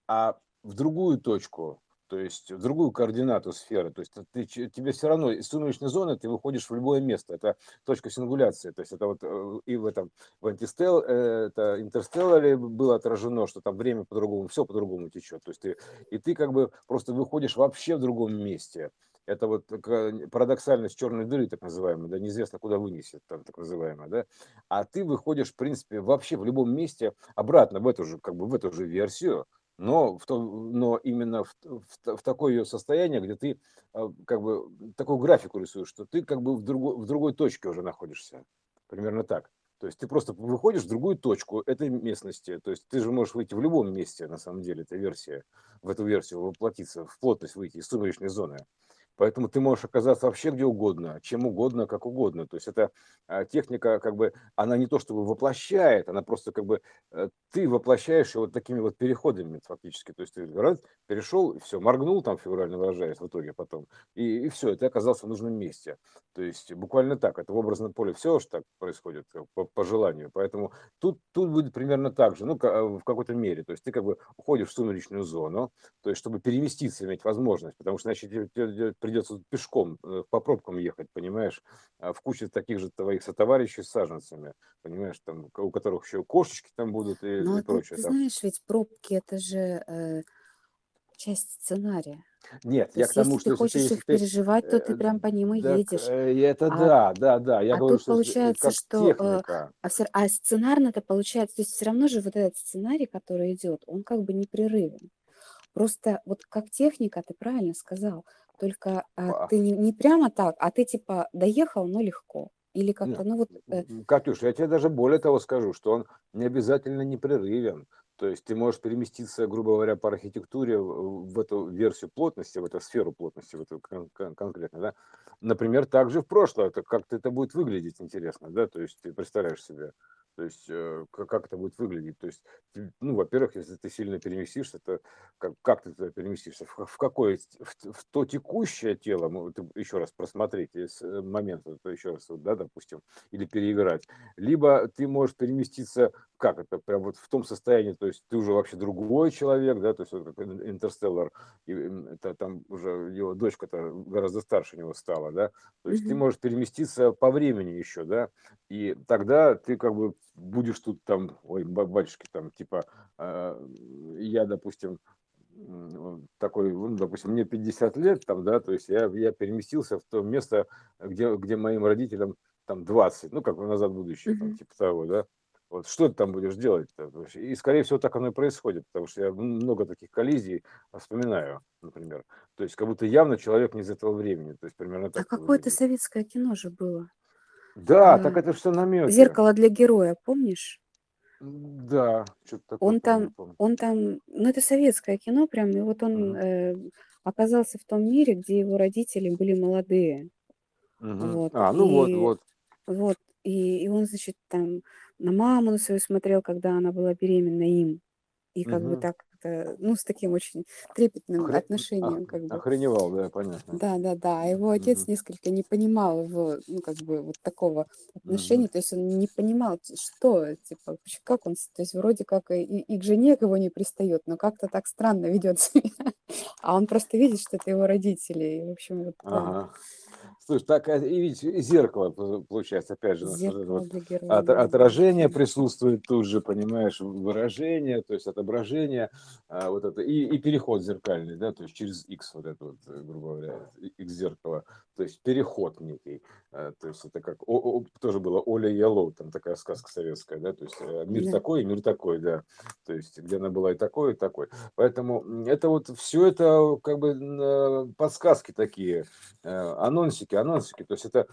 а в другую точку, то есть в другую координату сферы. То есть ты, тебе все равно из сумеречной зоны ты выходишь в любое место. Это точка сингуляции. То есть это вот э, и в этом в антистел, э, это интерстелларе было отражено, что там время по-другому, все по-другому течет. То есть ты, и ты как бы просто выходишь вообще в другом месте. Это вот парадоксальность черной дыры, так называемой, да, неизвестно, куда вынесет, там, так называемая, да. А ты выходишь, в принципе, вообще в любом месте обратно в эту же, как бы в эту же версию, но, в то, но именно в, в, в такое состояние, где ты а, как бы такую графику рисуешь, что ты как бы в, другой в другой точке уже находишься. Примерно так. То есть ты просто выходишь в другую точку этой местности. То есть ты же можешь выйти в любом месте, на самом деле, эта версия, в эту версию воплотиться, в плотность выйти из сумеречной зоны. Поэтому ты можешь оказаться вообще где угодно, чем угодно, как угодно. То есть это а, техника, как бы, она не то чтобы воплощает, она просто как бы э, ты воплощаешь ее вот такими вот переходами фактически. То есть ты раз, перешел, все, моргнул там феврально выражаясь в итоге потом, и, и все, и ты оказался в нужном месте. То есть буквально так, это в образном поле все что так происходит по, по желанию. Поэтому тут, тут будет примерно так же, ну, в какой-то мере. То есть ты как бы уходишь в сумеречную зону, то есть чтобы переместиться, иметь возможность, потому что иначе придется пешком э, по пробкам ехать, понимаешь, а в куче таких же твоих сотоварищей с саженцами, понимаешь, там, у которых еще кошечки там будут и, Ну, и а ты, прочее. ты Там. знаешь, ведь пробки это же э, часть сценария. Нет, То я к тому, если что если ты, хочешь если их ты, переживать, то ты э, прям по ним и так, едешь. э, это А, да, да, да, я а говорю, тут что получается, что техника. а, а сценарно-то получается, то есть все равно же вот этот сценарий, который идет, он как бы непрерывен. Просто вот как техника, ты правильно сказал, только а, ты не, не прямо так, а ты типа доехал, но легко. Или как-то, ну вот, э, Катюш, я тебе даже более того скажу, что он не обязательно непрерывен. То есть ты можешь переместиться, грубо говоря, по архитектуре в в эту версию плотности, в эту сферу плотности, в эту кон- кон- конкретно, да. Например, также в прошлое, это как-то это будет выглядеть интересно, да, то есть ты представляешь себе, то есть э, как, как это будет выглядеть, то есть, ты- ну, во-первых, если ты сильно переместишься, то как, как ты туда переместишься, в, в какое, в, в то текущее тело, ты еще раз просмотреть из э, момента, то еще раз, да, допустим, или переиграть, либо ты можешь переместиться, как это, прям вот в том состоянии, то есть ты уже вообще другой человек, да, то есть вот как Ин- Интерстеллар, и, это там уже его дочка-то гораздо старше него стала, да, то есть ты мгм. можешь переместиться по времени еще, да, и тогда ты как бы будешь тут там, ой, ба- батюшки, там, типа, а, я, допустим, такой, ну, допустим, мне 50 лет, там, да, то есть я, я переместился в то место, где, где моим родителям там 20, ну, как бы назад в будущее, там, типа того, да. Вот что ты там будешь делать? И, скорее всего, так оно и происходит, потому что я много таких коллизий вспоминаю, например. То есть, как будто явно человек не из этого времени. То есть, примерно А так это какое-то советское кино же было. Да, так это все намеки. «Зеркало для героя», помнишь? Да, что-то такое Он там, он там, ну это советское кино прям, и вот он э, оказался в том мире, где его родители были молодые, Мгм. вот, А, ну вот, и вот. вот, и, и он, значит, там на маму на свою смотрел, когда она была беременна им, и как бы Мгм. так, это, ну, с таким очень трепетным Охре- отношением, как бы. Охреневал, да, понятно. Да, да, да. А его отец Мгм. несколько не понимал его, ну, как бы, вот такого отношения. То есть он не понимал, что, типа, как он, то есть вроде как и, и к жене к его не пристает, но как-то так странно *laughs* ведет себя. А он просто видит, что это его родители. И, в общем, вот да, Ага. Слушай, так а, и и зеркало пол- получается, опять же, зеркало вот от- отражение присутствует тут же, понимаешь, выражение, то есть отображение, а, вот это, и, и переход зеркальный, да, то есть через X вот это вот, э, грубо говоря, X зеркало, то есть переход некий, а, то есть это как, о- о- тоже было Оля Ялоу, там такая сказка советская, да, то есть э, мир Да. такой, мир такой, да, то есть где она была и такой, и такой. Поэтому это вот все это как бы э, подсказки такие, э, анонсики, анонсики. То есть это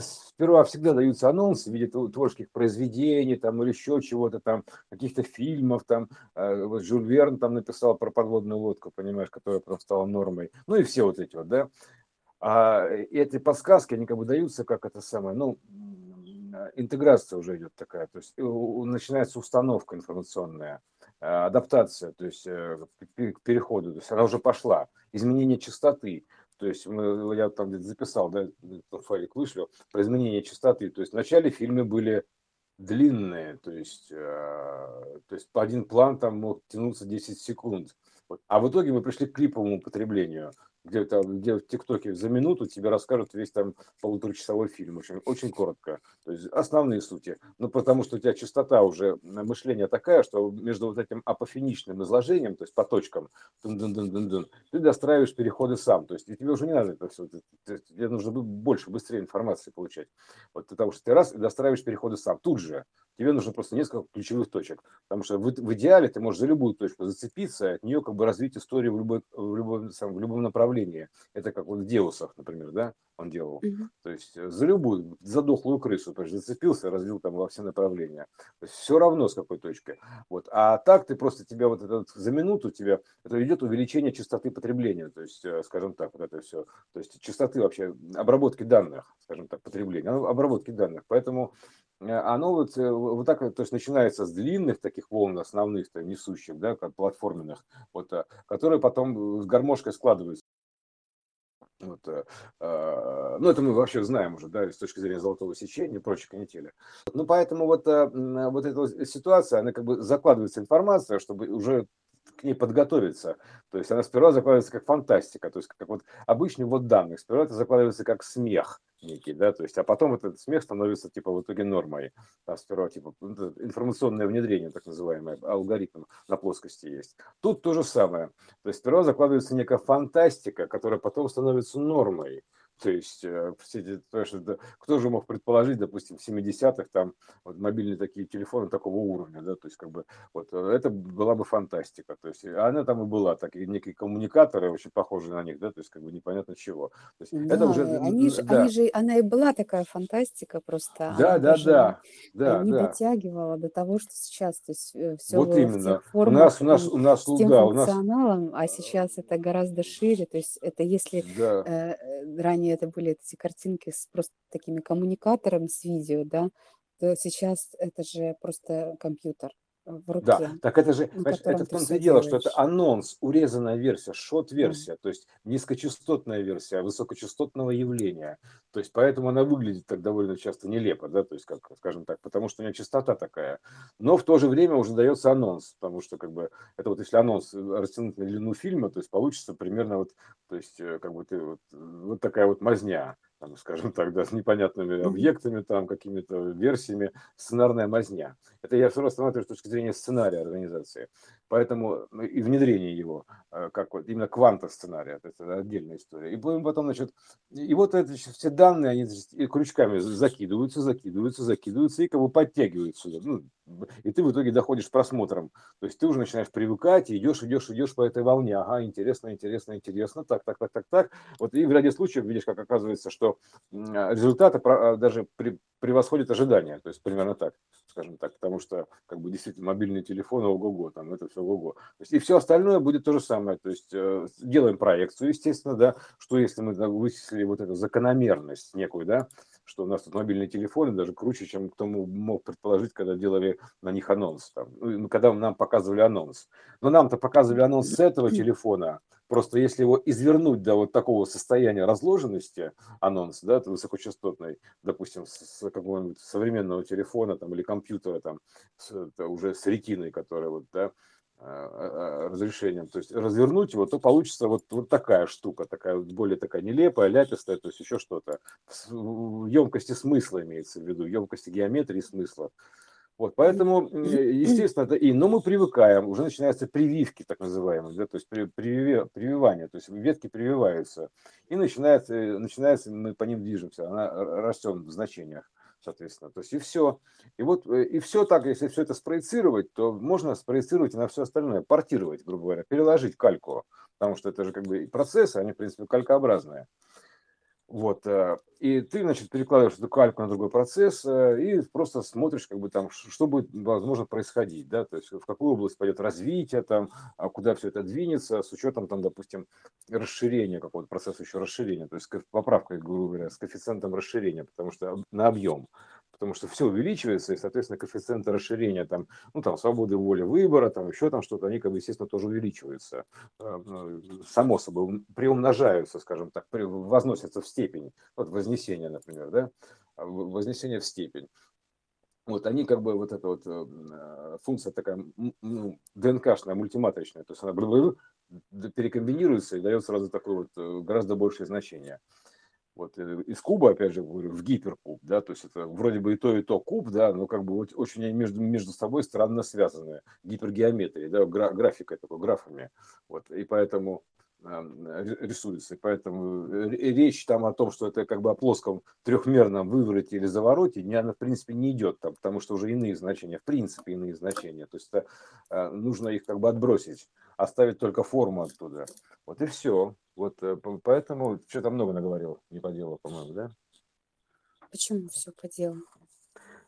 сперва всегда даются анонсы в виде тв- творческих произведений там или еще чего-то там, каких-то фильмов там. э, Вот Жюль Верн там написал про подводную лодку, понимаешь, которая прям стала нормой. Ну и все вот эти вот, да. А эти подсказки, они как бы даются как это самое, ну, э, интеграция уже идет такая, то есть у- начинается установка информационная, э, адаптация, то есть э, к переходу, то есть она уже пошла, изменение частоты, то есть мы- я там где-то записал, да, файлик вышлю, про изменение частоты, то есть в начале фильмы были длинные, то есть, э, то есть один план там мог тянуться 10 секунд. А в итоге мы пришли к клиповому потреблению, где, там, где в ТикТоке за минуту тебе расскажут весь там полуторачасовой фильм, очень, очень коротко, то есть основные сути, ну потому что у тебя частота уже мышления такая, что между вот этим апофеничным изложением, то есть по точкам, дун-дун-дун-дун-дун, ты достраиваешь переходы сам, то есть и тебе уже не надо это все, тебе нужно больше, быстрее информации получать, вот потому что ты раз и достраиваешь переходы сам, тут же, тебе нужно просто несколько ключевых точек, потому что в, в идеале ты можешь за любую точку зацепиться, от нее как бы развить историю в, любой, в, любом, сам- в любом направлении. Это как вот в Деусах, например, да, он делал. Угу. То есть э, за любую, за дохлую крысу, то есть зацепился, развил там во все направления. То есть все равно с какой точки. Вот. А так ты просто тебя вот этот, за минуту тебя, это идет увеличение частоты потребления, то есть, э, скажем так, вот это все. То есть частоты вообще обработки данных, скажем так, потребления, обработки данных. Поэтому оно вот, вот так, то есть начинается с длинных таких волн основных, то, несущих, да, как платформенных, вот, которые потом с гармошкой складываются вот, э, э, ну, это мы вообще знаем уже, да, с точки зрения золотого сечения и прочей канители. Ну, поэтому вот, э, вот эта ситуация, она как бы закладывается информация, чтобы уже к ней подготовиться. То есть она сперва закладывается как фантастика, то есть как вот обычный вот данных. Сперва это закладывается как смех некий, да, то есть, а потом этот смех становится типа в итоге нормой. Там сперва типа информационное внедрение, так называемое, алгоритм на плоскости есть. Тут то же самое. То есть сперва закладывается некая фантастика, которая потом становится нормой. То есть, э, что кто же мог предположить, допустим, в 70-х там вот, мобильные такие телефоны такого уровня, да, то есть как бы вот э, это была бы фантастика, то есть она там и была, такие некие коммуникаторы, очень похожие на них, да, то есть как бы непонятно чего. То есть да, это уже, они же, да. они же, она и была такая фантастика просто. Да, да, да, да, не да. дотягивала до того, что сейчас, то есть все вот именно. у нас, у нас, у нас, с тем да, функционалом, у нас... а сейчас это гораздо шире, то есть это если да. э, ранее это были эти картинки с просто такими коммуникаторами с видео, да, то сейчас это же просто компьютер в руке. Да, так это же, это в том-то и дело, что это анонс, урезанная версия, шот-версия, mm. то есть низкочастотная версия высокочастотного явления. То есть поэтому она выглядит так довольно часто нелепо, да, то есть, как, скажем так, потому что у нее частота такая. Но в то же время уже дается анонс, потому что, как бы, это вот если анонс растянуть на длину фильма, то есть получится примерно вот, то есть, э, как бы ты вот, вот такая вот мазня там, скажем так, да, с непонятными объектами, там, какими-то версиями, сценарная мазня. Это я все рассматриваю с точки зрения сценария организации. Поэтому ну, и внедрение его, э, как вот именно кванта сценария, это отдельная история. И потом, значит, и вот эти все данные, они значит, крючками закидываются, закидываются, закидываются и как бы подтягиваются сюда. Ну, и ты в итоге доходишь просмотром. То есть ты уже начинаешь привыкать, и идешь, идешь, идешь по этой волне. Ага, интересно, интересно, интересно, так, так, так, так, так. Вот и в ряде случаев видишь, как оказывается, что результаты а, даже превосходят ожидания. То есть примерно так, скажем так. Потому что как бы действительно мобильные телефоны, ого-го, там это все ого-го. И все остальное будет то же самое. То есть э, делаем проекцию, естественно, да, что если мы вычислили вот эту закономерность некую, да, что у нас тут мобильные телефоны даже круче, чем кто мог предположить, когда делали на них анонс. Там, ну, когда нам показывали анонс. Но нам-то показывали анонс с этого телефона. Просто если его извернуть до вот такого состояния разложенности, анонс, да, высокочастотный, допустим, с какого-нибудь современного телефона там, или компьютера там, с, уже с ретиной, которая вот, да, разрешением, то есть развернуть его, то получится вот, вот такая штука, такая более такая нелепая, ляпистая, то есть еще что-то. Емкости смысла имеется в виду, емкости геометрии смысла. Вот, поэтому, естественно, это и, но мы привыкаем, уже начинаются прививки, так называемые, да, то есть прививание, то есть ветки прививаются, и начинается, начинается, мы по ним движемся, она растет в значениях соответственно. То есть и все. И вот э, и все так, если все это спроецировать, то можно спроецировать и на все остальное, портировать, грубо говоря, переложить кальку, потому что это же как бы процессы, они, в принципе, калькообразные. Вот, э, и ты, значит, перекладываешь эту кальку на другой процесс э, и просто смотришь, как бы там, что будет, возможно, происходить, да, то есть в какую область пойдет развитие, там, а куда все это двинется, с учетом, там, допустим, расширения какого-то процесса, еще расширения, то есть поправкой, грубо говоря, с коэффициентом расширения, потому что на объем, потому что все увеличивается, и, соответственно, коэффициенты расширения, там, ну, там, свободы воли выбора, там, еще там что-то, они, как бы, естественно, тоже увеличиваются, э, ну, само собой, приумножаются, скажем так, возносятся в степень, вот вознесение, например, да, вознесение в степень. Вот они как бы вот эта вот э, функция такая ну, ДНКшная, мультиматричная, то есть она перекомбинируется и дает сразу такое вот э, гораздо большее значение вот э, из куба, опять же, говорю, в гиперкуб, да, то есть это вроде бы и то, и то куб, да, но как бы очень между, между собой странно связаны, гипергеометрия, да, гра, графикой такой, графами, вот, и поэтому рисуется. Поэтому речь там о том, что это как бы о плоском трехмерном вывороте или завороте, не, она в принципе не идет там, потому что уже иные значения, в принципе иные значения. То есть это, нужно их как бы отбросить, оставить только форму оттуда. Вот и все. Вот поэтому что-то много наговорил, не по делу, по-моему, да? Почему все по делу?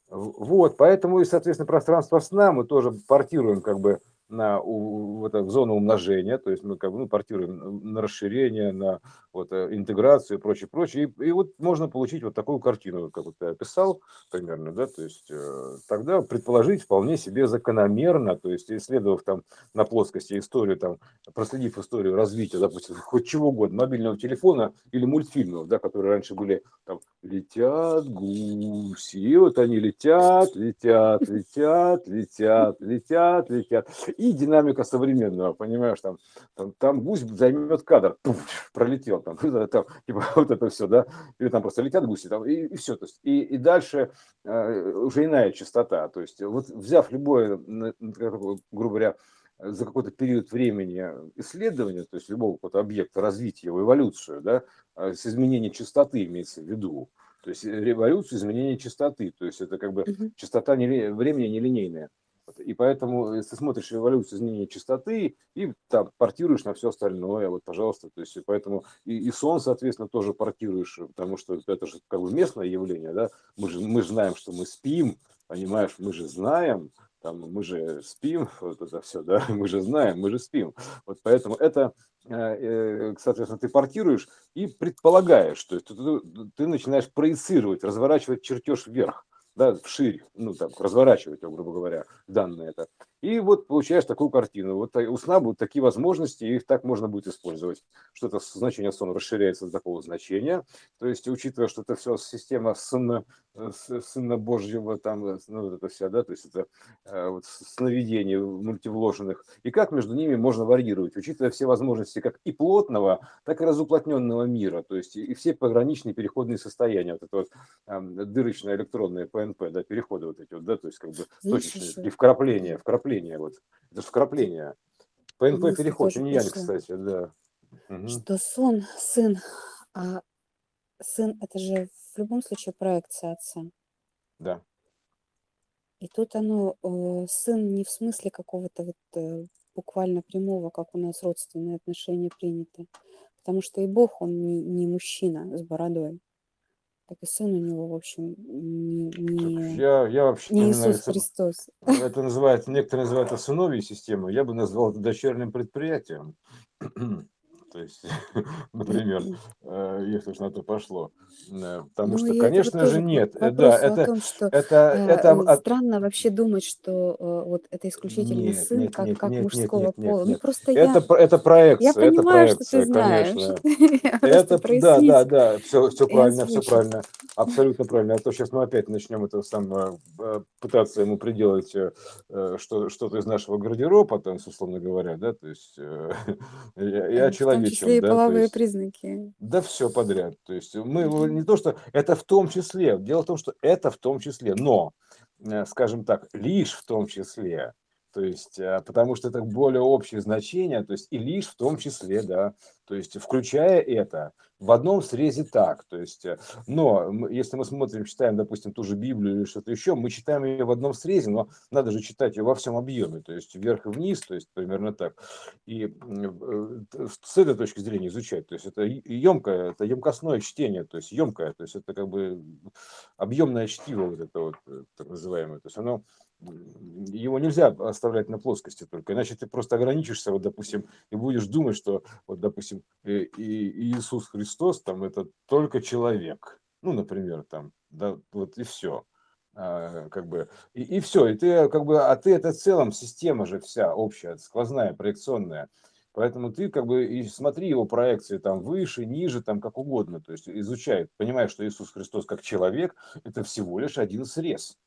Вот, поэтому и, соответственно, пространство сна мы тоже портируем как бы на в, это, в зону умножения, то есть мы как бы ну, портируем на расширение, на вот, э, интеграцию и прочее, прочее. И, и вот можно получить вот такую картину, как вот ты описал примерно, да, то есть э, тогда предположить вполне себе закономерно, то есть исследовав там на плоскости историю, там, проследив историю развития, допустим, *laughs* хоть чего угодно, мобильного телефона или мультфильмов, да, которые раньше были там «Летят гуси», и вот они летят, летят, летят, летят, летят, летят. И динамика современного, понимаешь, там, там, там гусь займет кадр, пролетел, там, *laughs* там, типа, *laughs* вот это все, да, или там просто летят гуси, там, и, и все, то есть, и, и дальше э, уже иная частота, то есть, вот взяв любое, грубо говоря, за какой-то период времени исследования, то есть любого какого-то объекта, развития его, эволюцию, да, э, с изменением частоты имеется в виду, то есть революцию изменения частоты, то есть это как бы частота не, времени нелинейная. И поэтому, если ты смотришь эволюцию изменения частоты и там портируешь на все остальное, вот, пожалуйста, то есть, поэтому и, и сон, соответственно, тоже портируешь, потому что это же как бы местное явление, да, мы же, мы же знаем, что мы спим, понимаешь, мы же знаем, там, мы же спим, вот это все, да, *laughs* мы же знаем, мы же спим. Вот поэтому это, э, э, соответственно, ты портируешь и предполагаешь, то есть ты, ты начинаешь проецировать, разворачивать чертеж вверх да, вширь, ну, там, разворачивать грубо говоря, данные это. И вот получаешь такую картину. Вот у сна будут такие возможности, и их так можно будет использовать. Что-то значение сона расширяется до такого значения. То есть, учитывая, что это все система сына, сына Божьего, там, ну, вот это вся, да, то есть это э, вот, сновидений мультивложенных, и как между ними можно варьировать, учитывая все возможности как и плотного, так и разуплотненного мира, то есть и все пограничные переходные состояния, вот это вот э, дырочное электронное ПНП, да, переходы вот эти вот, да, то есть как бы точечные, и вкрапления, вкрапления вкрапление. Вот. Это же вкрапление. ПНП переход, не я, кстати, да. Угу. Что сон, сын, а сын это же в любом случае проекция отца. Да. И тут оно, э, сын не в смысле какого-то вот э, буквально прямого, как у нас родственные отношения приняты. Потому что и Бог, он не, не мужчина с бородой так и сын у него, в общем, не, не, Я, я вообще не Иисус Христос. *laughs* Это называется, некоторые называют это сыновьей системой, я бы назвал это дочерним предприятием. *clears throat* То есть, *laughs* например, э, если уж на то пошло. Э, потому ну, что, конечно же, нет. Да, это, том, что это, э, это странно вообще думать, что вот это исключительно нет, сын, нет, как, нет, как нет, мужского нет, нет, пола. Нет, ну, просто это, я, это проекция. Я понимаю, это проекция, что ты знаешь. Конечно. *laughs* Это, да, да, да, все, все правильно, все правильно. *laughs* Абсолютно правильно. А то сейчас мы опять начнем это самое пытаться ему приделать что, что-то из нашего гардероба, там, условно говоря, да, то есть я человек том числе и да, половые есть, признаки. Да, все подряд. То есть мы не то, что это в том числе. Дело в том, что это в том числе, но, э, скажем так, лишь в том числе. То есть, э, потому что это более общее значение, то есть и лишь в том числе, да, то есть включая это в одном срезе так, то есть, э, но если мы смотрим, читаем, допустим, ту же Библию или что-то еще, мы читаем ее в одном срезе, но надо же читать ее во всем объеме, то есть вверх и вниз, то есть примерно так. И с этой точки зрения изучать, то есть это емкое, это емкостное чтение, то есть емкое, то есть это как бы объемное чтиво вот это вот э, так называемое, то есть оно его нельзя оставлять на плоскости только, иначе ты просто ограничишься, вот, допустим, и будешь думать, что, вот, допустим, и, и Иисус Христос, там, это только человек, ну, например, там, да, вот и все, а, как бы, и, и все, и ты, как бы, а ты это в целом система же вся общая, сквозная, проекционная, Поэтому ты как бы и смотри его проекции там выше, ниже, там как угодно. То есть изучай, понимая, что Иисус Христос как человек – это всего лишь один срез.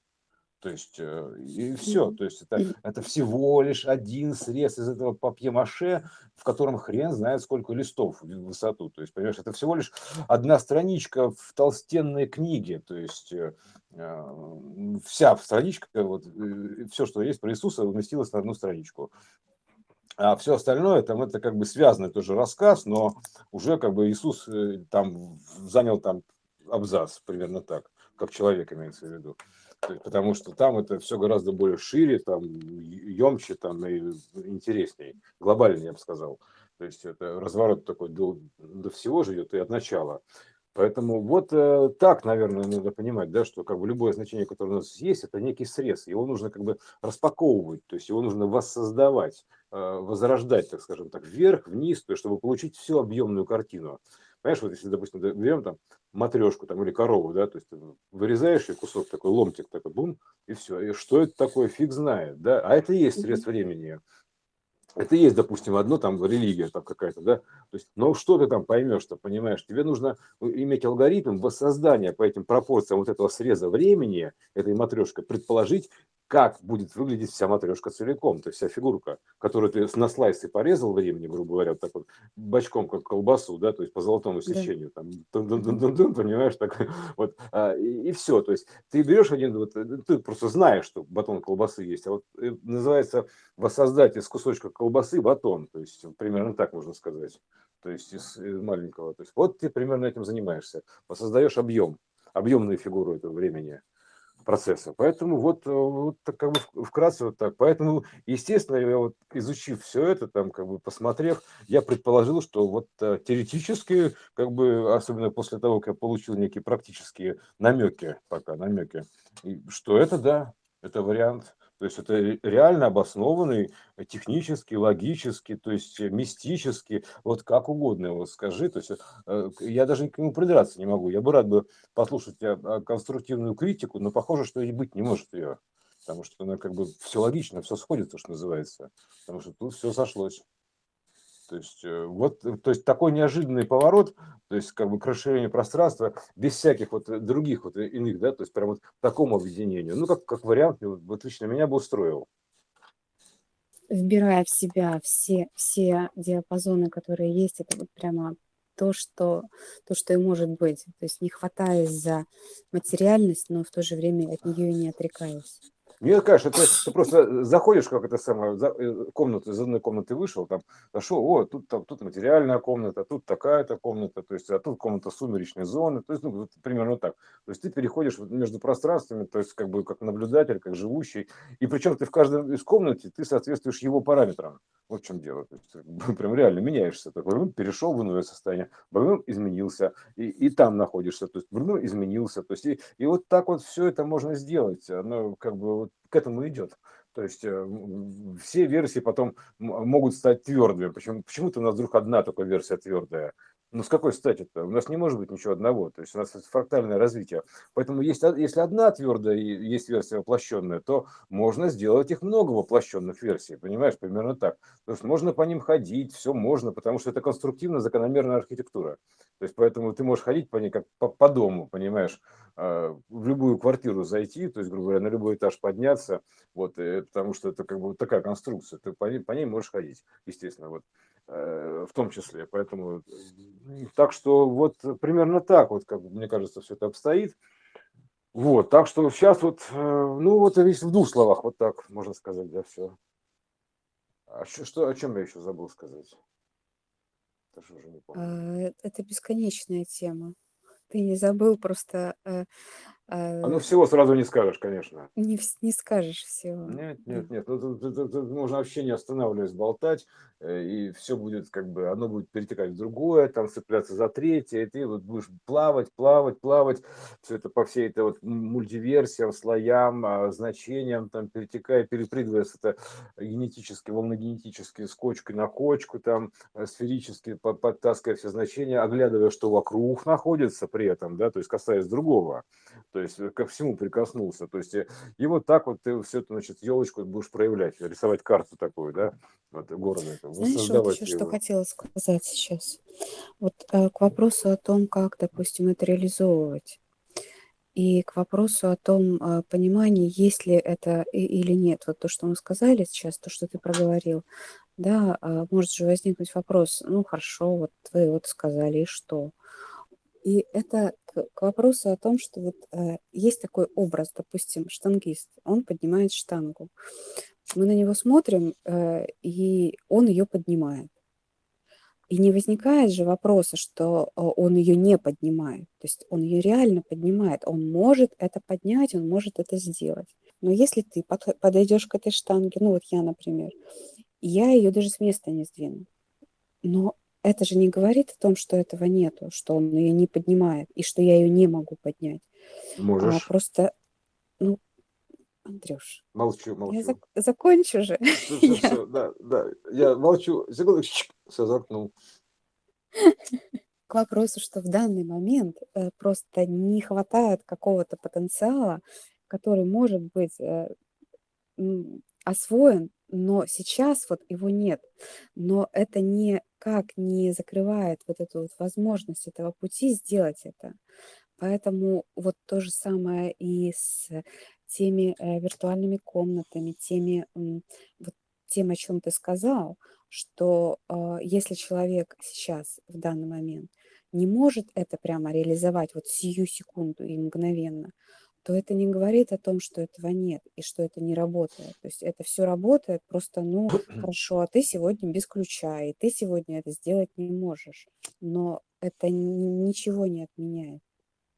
То есть, э, и все. То есть, это, это всего лишь один срез из этого папье-маше, в котором хрен знает сколько листов в высоту. То есть, понимаешь, это всего лишь одна страничка в толстенной книге. То есть, э, э, вся страничка, вот, все, что есть про Иисуса, уместилось на одну страничку. А все остальное, там это как бы связанный тоже рассказ, но уже как бы Иисус там занял там абзац, примерно так, как человек имеется в виду. Потому что там это все гораздо более шире, там емче, там и интереснее, глобальнее, я бы сказал. То есть это разворот такой до, до всего же идет и от начала. Поэтому вот э, так, наверное, надо понимать, да, что как бы любое значение, которое у нас есть, это некий срез. Его нужно как бы распаковывать, то есть его нужно воссоздавать, э, возрождать, так скажем так, вверх, вниз, то есть чтобы получить всю объемную картину. Понимаешь, вот если, допустим, берем там матрешку там, или корову, да, то есть вырезаешь и кусок такой, ломтик такой, бум, и все. И что это такое, фиг знает, да. А это и есть срез времени это есть, допустим, одно там религия там какая-то, да, то есть, но что ты там поймешь, что понимаешь, тебе нужно иметь алгоритм воссоздания по этим пропорциям вот этого среза времени, этой матрешкой, предположить, как будет выглядеть вся матрешка целиком, то есть вся фигурка, которую ты на слайсе порезал времени, грубо говоря, вот так вот бочком, как колбасу, да, то есть по золотому сечению, да. там, дун -дун -дун понимаешь, так *laughs* вот, а, и, и все, то есть ты берешь один, вот, ты просто знаешь, что батон колбасы есть, а вот э, называется воссоздать из кусочка колбасы батон, то есть примерно так можно сказать, то есть из, из маленького, то есть вот ты примерно этим занимаешься, воссоздаешь объем, объемную фигуру этого времени, процесса. Поэтому вот, э, вот так, как бы вкратце вот так. Поэтому, естественно, я вот изучив все это, там, как бы посмотрев, я предположил, что вот э, теоретически, как бы, особенно после того, как я получил некие практические намеки, пока намеки, что это да, это вариант. То есть это реально обоснованный технически, логически, то есть мистически, вот как угодно его скажи. То есть э, я даже к нему придраться не могу. Я бы рад бы послушать конструктивную критику, но похоже, что и быть не может ее. Потому что она как бы все логично, все сходится, что называется. Потому что тут все сошлось. То есть, э, вот, э, то есть такой неожиданный поворот, то есть как бы к расширению пространства без всяких вот э, других вот иных, да, то есть прям вот такому объединению. Ну, как, как вариант, вот лично меня бы устроил. Вбирая в себя все, все диапазоны, которые есть, это вот прямо то, что, то, что и может быть. То есть не хватаясь за материальность, но в то же время от нее и не отрекаясь. Мне кажется, ты, ты просто заходишь, как это самое, за, э, комнату, из одной комнаты вышел, там, зашел, о, тут, там, тут материальная комната, тут такая-то комната, то есть, а тут комната сумеречной зоны, то есть, ну, вот, примерно так. То есть, ты переходишь между пространствами, то есть, как бы, как наблюдатель, как живущий, и причем ты в каждой из комнате, ты соответствуешь его параметрам. Вот в чем дело. То есть, *laughs* прям реально меняешься. Такой, перешел в иное состояние, брным изменился, и, и там находишься, то есть, брным изменился, то есть, и, и вот так вот все это можно сделать. Оно как бы вот к этому идет. То есть э, все версии потом могут стать твердыми. Почему, почему-то у нас вдруг одна только версия твердая. Ну, с какой стати-то? У нас не может быть ничего одного. То есть у нас фрактальное развитие. Поэтому есть, если одна твердая есть версия воплощенная, то можно сделать их много воплощенных версий. Понимаешь, примерно так. То есть можно по ним ходить, все можно, потому что это конструктивно закономерная архитектура. То есть поэтому ты можешь ходить по ней как по, по дому, понимаешь, а, в любую квартиру зайти, то есть, грубо говоря, на любой этаж подняться, вот, э, потому что это как бы такая конструкция, ты по ней, по ней можешь ходить, естественно, вот, в том числе. Поэтому, так что вот примерно так вот, как мне кажется, все это обстоит. Вот, так что сейчас вот, э, ну вот весь в двух словах, вот так можно сказать, да, все. А что, что, о чем я еще забыл сказать? Даже уже не помню. Это бесконечная тема. Ты не забыл просто э, а ну, всего сразу не скажешь, конечно. Не, не скажешь всего. Нет, нет, нет. Ну, тут, тут, тут можно вообще не останавливаясь болтать, э, и все будет как бы, оно будет перетекать в другое, там цепляться за третье, и ты вот будешь плавать, плавать, плавать, все это по всей этой вот мультиверсиям, слоям, а, значениям, там перетекая, перепрыгивая с это генетически, волногенетически с кочкой на кочку, там э, сферически подтаскивая все значения, оглядывая, что вокруг находится при этом, да, то есть касаясь другого то есть э, ко всему прикоснулся. То есть э, и вот так вот ты все это, значит, елочку будешь проявлять, рисовать карту такую, да, вот, города. Это, Знаешь, вот еще его. что хотела сказать сейчас. Вот э, к вопросу о том, как, допустим, это реализовывать. И к вопросу о том понимании, есть ли это или нет. Вот то, что мы сказали сейчас, то, что ты проговорил, да, э, может же возникнуть вопрос, ну хорошо, вот вы вот сказали, и что? И это к, вопросу о том, что вот э, есть такой образ, допустим, штангист, он поднимает штангу. мы на него смотрим, э, и он ее поднимает. И не возникает же вопроса, что э, он ее не поднимает. То есть он ее реально поднимает. Он может это поднять, он может это сделать. Но если ты подойдешь к этой штанге, ну вот я, например, я ее даже с места не сдвину. Но это же не говорит о том, что этого нету, что он ее не поднимает и что я ее не могу поднять. Можешь. А просто, ну, Андрюш. Молчу, молчу. Я зак- закончу же. Все, все, все, да, да. Я молчу. Секунду, все заткнул. К вопросу, что в данный момент э, просто не хватает какого-то потенциала, который может быть э, освоен, но сейчас вот его нет. Но это никак не закрывает вот эту вот возможность этого пути сделать это. Поэтому вот то же самое и с теми э, виртуальными комнатами, теми, вот тем, о чем ты сказал, что э, если человек сейчас, в данный момент, не может это прямо реализовать вот сию секунду и мгновенно, то это не говорит о том, что этого нет и что это не работает. То есть это все работает, просто, ну, *clears throat* хорошо, а ты сегодня без ключа, и ты сегодня это сделать не можешь. Но это ничего не отменяет.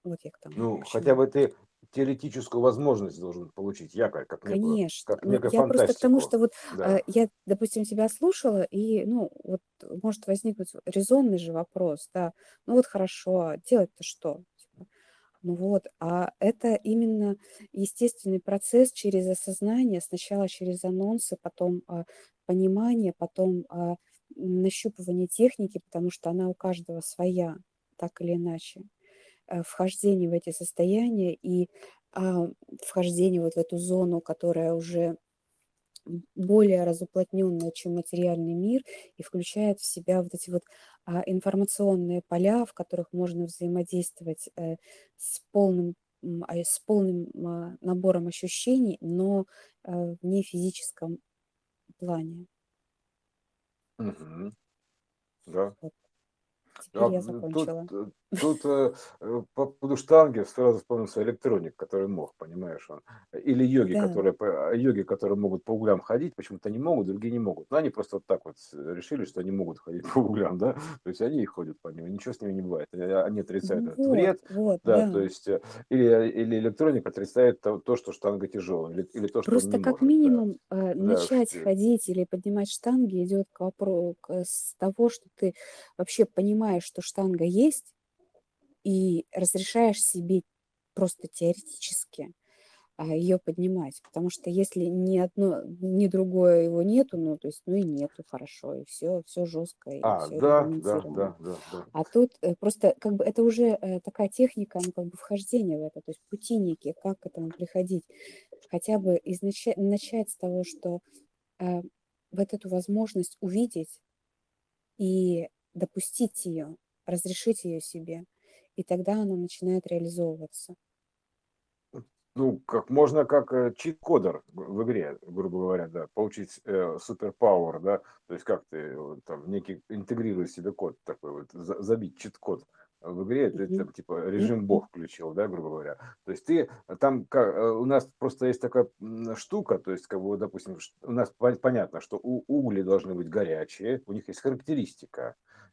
Вот я к тому. Ну, хотя бы ты теоретическую возможность должен получить, якорь, как некую, Конечно. как некую я просто к тому, что вот Да. э, я, допустим, тебя слушала, и, ну, вот может возникнуть резонный же вопрос, да, ну вот хорошо, а делать-то что? Ну вот, а это именно естественный процесс через осознание, сначала через анонсы, потом а, понимание, потом а, нащупывание техники, потому что она у каждого своя, так или иначе. Э, вхождение в эти состояния и а, вхождение вот в эту зону, которая уже более разуплотненная, чем материальный мир, и включает в себя вот эти вот а, информационные поля, в которых можно взаимодействовать э, с полным а, с полным набором ощущений, но э, в нефизическом плане. Мгм. Да. Вот. А Теперь я тут, закончила. э, тут э, э, по поводу штанги сразу вспомнился электроник, который мог, понимаешь, он. Или йоги, Да. которые, по- йоги, которые могут по углям ходить, почему-то не могут, другие не могут. Но они просто вот так вот решили, что они могут ходить *laughs* по углям, да, то есть они и ходят по ним, ничего с ними не бывает. Они они отрицают Ну этот вот, вред, вот, да, то да. есть, э, или, или электроник отрицает то, то, что штанга тяжелая, или, или то, что он Просто не как может, да. минимум э, Да, начать что- ходить или поднимать штанги идет к вопросу с того, что ты вообще понимаешь, что штанга есть, и разрешаешь себе просто теоретически ее поднимать. Потому что если ни одно, ни другое его нету, ну, то есть, ну и нету, хорошо, и все, все жестко, и А, все да, да, да, да, да. А тут э, просто как бы это уже э, такая техника, ну, как бы вхождения в это, то есть пути некие, как к этому приходить. Хотя бы изнача- начать с того, что э, вот эту возможность увидеть и допустить ее, разрешить ее себе, и тогда она начинает реализовываться. Ну, как можно как э, чит-кодер в игре, грубо говоря, да, получить э, суперпауэр, да, то есть как ты вот там некий интегрируешь себе код такой вот, за- забить чит-код в игре, ты там типа режим бог включил, да, грубо говоря. То есть ты э, там, как, э, у нас просто есть такая штука, то есть как бы, допустим, у нас пон- понятно, что у угли должны быть горячие, у них есть характеристика, э.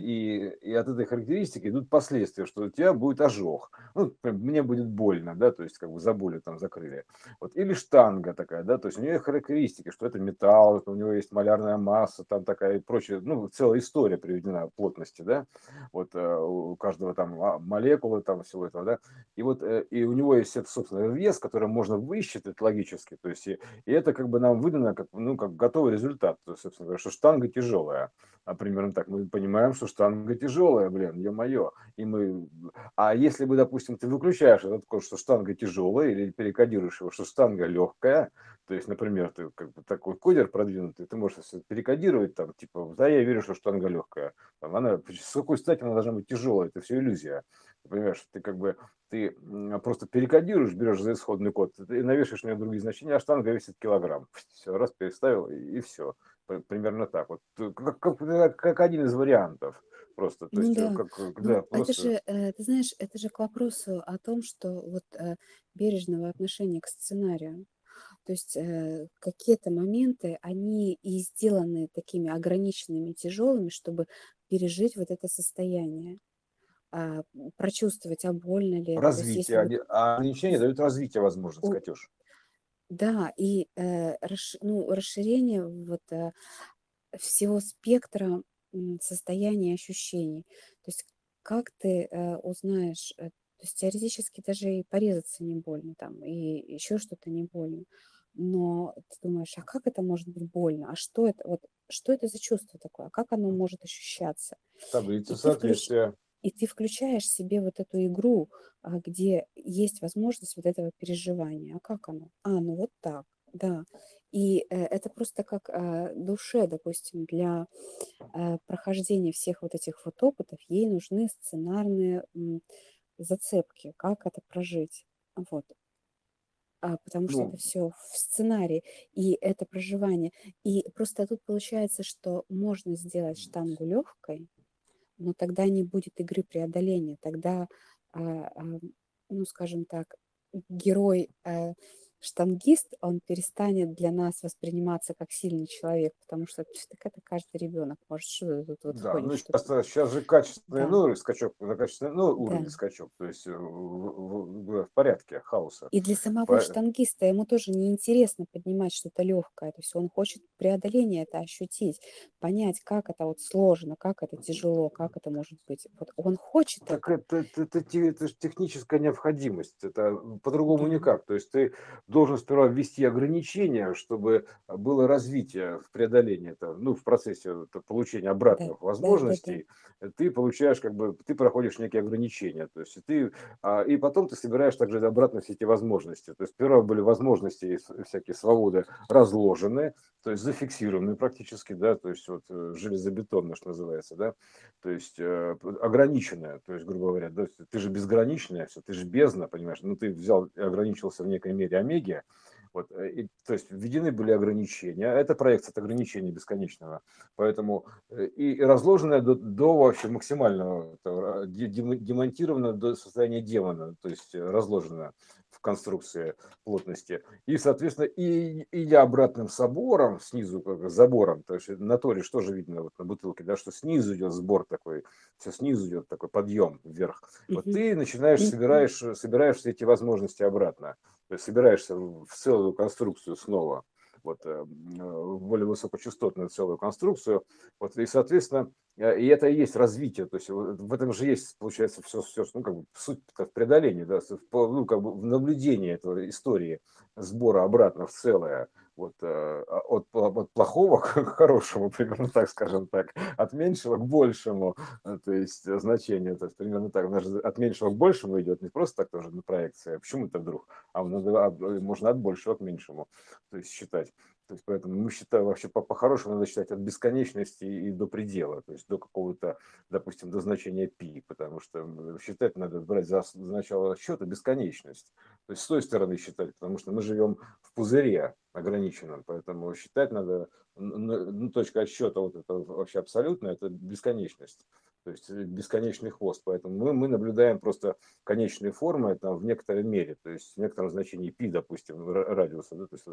И, и от этой характеристики идут последствия, что у тебя будет ожог, ну, мне будет больно, да, то есть как бы за болью там закрыли. Вот. Или штанга такая, да, то есть у нее характеристики, что это металл, это у него есть малярная масса, там такая и прочее, ну, целая история приведена плотности, да, вот э, у каждого там молекулы там всего этого, да, и вот э, и у него есть это, собственно, вес, который можно высчитать логически, то есть и, и это как бы нам выдано как, ну, как готовый результат, то есть, собственно говоря, что штанга тяжелая, а примерно так, мы понимаем, что штанга тяжелая, блин, ё-моё, и мы, а если бы, допустим, ты выключаешь этот код, что штанга тяжелая, или перекодируешь его, что штанга легкая, то есть, например, ты как бы такой кодер продвинутый, ты можешь перекодировать там, типа, да, я верю, что штанга легкая, там, она, с какой стати она должна быть тяжелая, это все иллюзия, ты понимаешь, ты как бы, ты просто перекодируешь, берешь за исходный код, и навешиваешь на нее другие значения, а штанга весит килограмм, все, раз переставил, и все, примерно так, вот, как, как, как один из вариантов, просто, то Ну есть, э, да, как, э, ну да, это просто, же, э, ты знаешь, это же к вопросу о том, что вот э, бережного отношения к сценарию. То есть э, какие-то моменты, они и сделаны такими ограниченными, тяжелыми, чтобы пережить вот это состояние, а, прочувствовать, а больно ли. То есть если Развитие, а ограничения дают развитие возможность, у, Катюш. Да, и э, расш- ну, расширение вот э, всего спектра м, состояний и ощущений. То есть как ты э, узнаешь, э, то есть теоретически даже и порезаться не больно там, и еще что-то не больно. Но ты думаешь, а как это может быть больно? А что это, вот, что это за чувство такое? А как оно может ощущаться? Таблица включ... и ты включаешь себе вот эту игру, а, где есть возможность вот этого переживания. А как оно? А, ну вот так, да. И э, это просто как э, душе, допустим, для э, прохождения всех вот этих вот опытов, ей нужны сценарные зацепки, как это прожить. Вот. А, потому что это Ну, все в сценарии, и это проживание. И просто тут получается, что можно сделать штангу легкой, но тогда не будет игры преодоления. Тогда, а, а, ну, скажем так, герой э, штангист, он перестанет для нас восприниматься как сильный человек, потому что «Пф, так это каждый ребенок может, что тут вот да, ну ходишь, что сейчас, сейчас же качественный Да, ну, скачок качественный ну, да. уровень скачок, то есть э, в, в- в- порядке хаоса. И для самого По- штангиста ему тоже неинтересно поднимать что-то легкое. То есть он хочет преодоление это ощутить, понять, как это вот сложно, как это тяжело, как это может быть. Вот он хочет Так это. это, это, это, те- это же техническая необходимость, это по-другому Да, никак. То есть ты должен сперва ввести ограничения, чтобы было развитие в преодолении, это, ну, в процессе получения да, обратных да, да, да. возможностей, э, ты получаешь, как бы, ты проходишь некие ограничения. То есть ты, а, и потом ты собираешь также обратно все эти возможности. То есть сперва были возможности всякие свободы разложены, то есть зафиксированы практически, да, то есть вот э, железобетонно, что называется, да, то есть э, ограниченное, то есть, грубо говоря, да, ты же безграничное все, ты же бездна, понимаешь, ну ты взял и ограничился в некой мере омеги, вот, э, и, то есть введены были ограничения, это проекция от ограничения бесконечного, поэтому э, и, и разложенное до, до вообще максимального, это, э, де- дем- демонтировано до состояния демона, то есть разложено в конструкции плотности. И, соответственно, и, или обратным собором, снизу, как забором, то есть на торе что же видно вот на бутылке, да, что снизу идет сбор такой, все снизу идет такой подъем вверх. Вот ты начинаешь, собираешь, собираешь все эти возможности обратно. Собираешься в целую конструкцию снова, вот, э, м, э, в более высокочастотную целую конструкцию. Вот, и, соответственно, э, и это и есть развитие. То есть в этом же есть, получается, все, все ну, как бы суть в преодолении, да, в, ну, как бы в наблюдении этого истории сбора обратно в целое. Вот, э, а от, от плохого *laughs* к хорошему, примерно так, скажем так, от меньшего к большему, э, то есть э, значение, то есть примерно так, от меньшего к большему идет, не просто так тоже на проекции, а почему это вдруг, а от- можно от большего к меньшему, то есть считать. То есть поэтому мы считаем вообще по- по-хорошему надо считать от бесконечности и до предела, то есть до какого-то, допустим, до значения пи, потому что считать надо брать за, за начало счета бесконечность. То есть с той стороны считать, потому что мы живем в пузыре ограниченном, поэтому считать надо, ну, точка отсчета вот это вообще абсолютно, это бесконечность. То есть э, бесконечный хвост. Поэтому мы, мы наблюдаем просто конечные формы там, в некоторой мере, то есть в некотором значении пи, допустим, ра- радиуса, да, то есть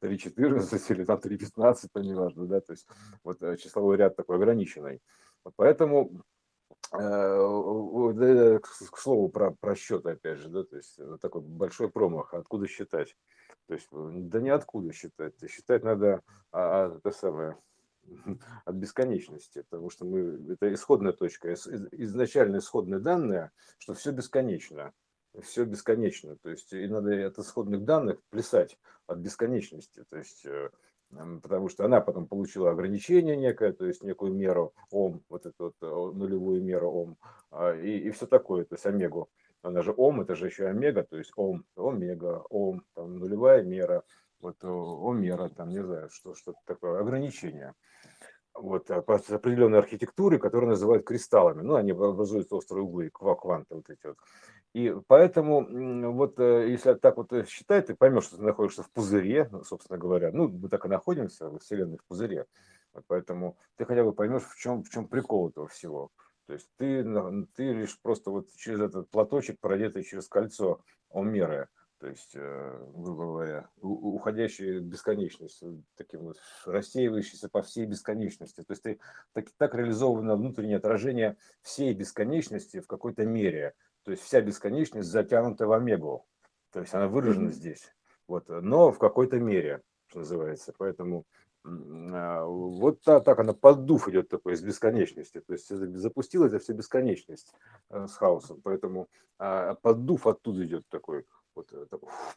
3,14 или там 3,15, то неважно, да, то есть вот э, числовой ряд такой ограниченный. Вот поэтому Э, К слову про, про счет, опять же, да, то есть такой большой промах, откуда считать? То есть, да ниоткуда считать, считать надо а, а, это самое, *laughs* от бесконечности, потому что мы, это исходная точка, из- из- изначально исходные данные, что все бесконечно, все бесконечно, то есть и надо от исходных данных плясать от бесконечности, то есть э, потому что она потом получила ограничение некое, то есть некую меру Ом, вот эту вот нулевую меру Ом, а, и, и все такое, то есть омегу. Она же Ом, это же еще омега, то есть Ом, омега, Ом, там нулевая мера, вот э, омера, там не знаю, что что такое, ограничение вот, а, по определенной архитектуре, которую называют кристаллами. Ну, они образуют острые углы, ква- кванты вот эти вот. И поэтому, вот э, если так вот э, считать, ты поймешь, что ты находишься в пузыре, ну, собственно говоря. Ну, мы так и находимся во Вселенной в пузыре. Вот поэтому ты хотя бы поймешь, в чем, в чем прикол этого всего. То есть ты, ты лишь просто вот через этот платочек, продетый через кольцо Омеры, то есть, э, грубо говоря, уходящая бесконечность, таким вот рассеивающийся по всей бесконечности. То есть ты, так, так реализовано внутреннее отражение всей бесконечности в какой-то мере. То есть вся бесконечность затянута в омегу. То есть она выражена mm-hmm. здесь. Вот, но в какой-то мере, что называется. Поэтому а, вот так, так она поддув идет такой из бесконечности. То есть запустила это все бесконечность э, с хаосом. Поэтому а, поддув оттуда идет такой вот э,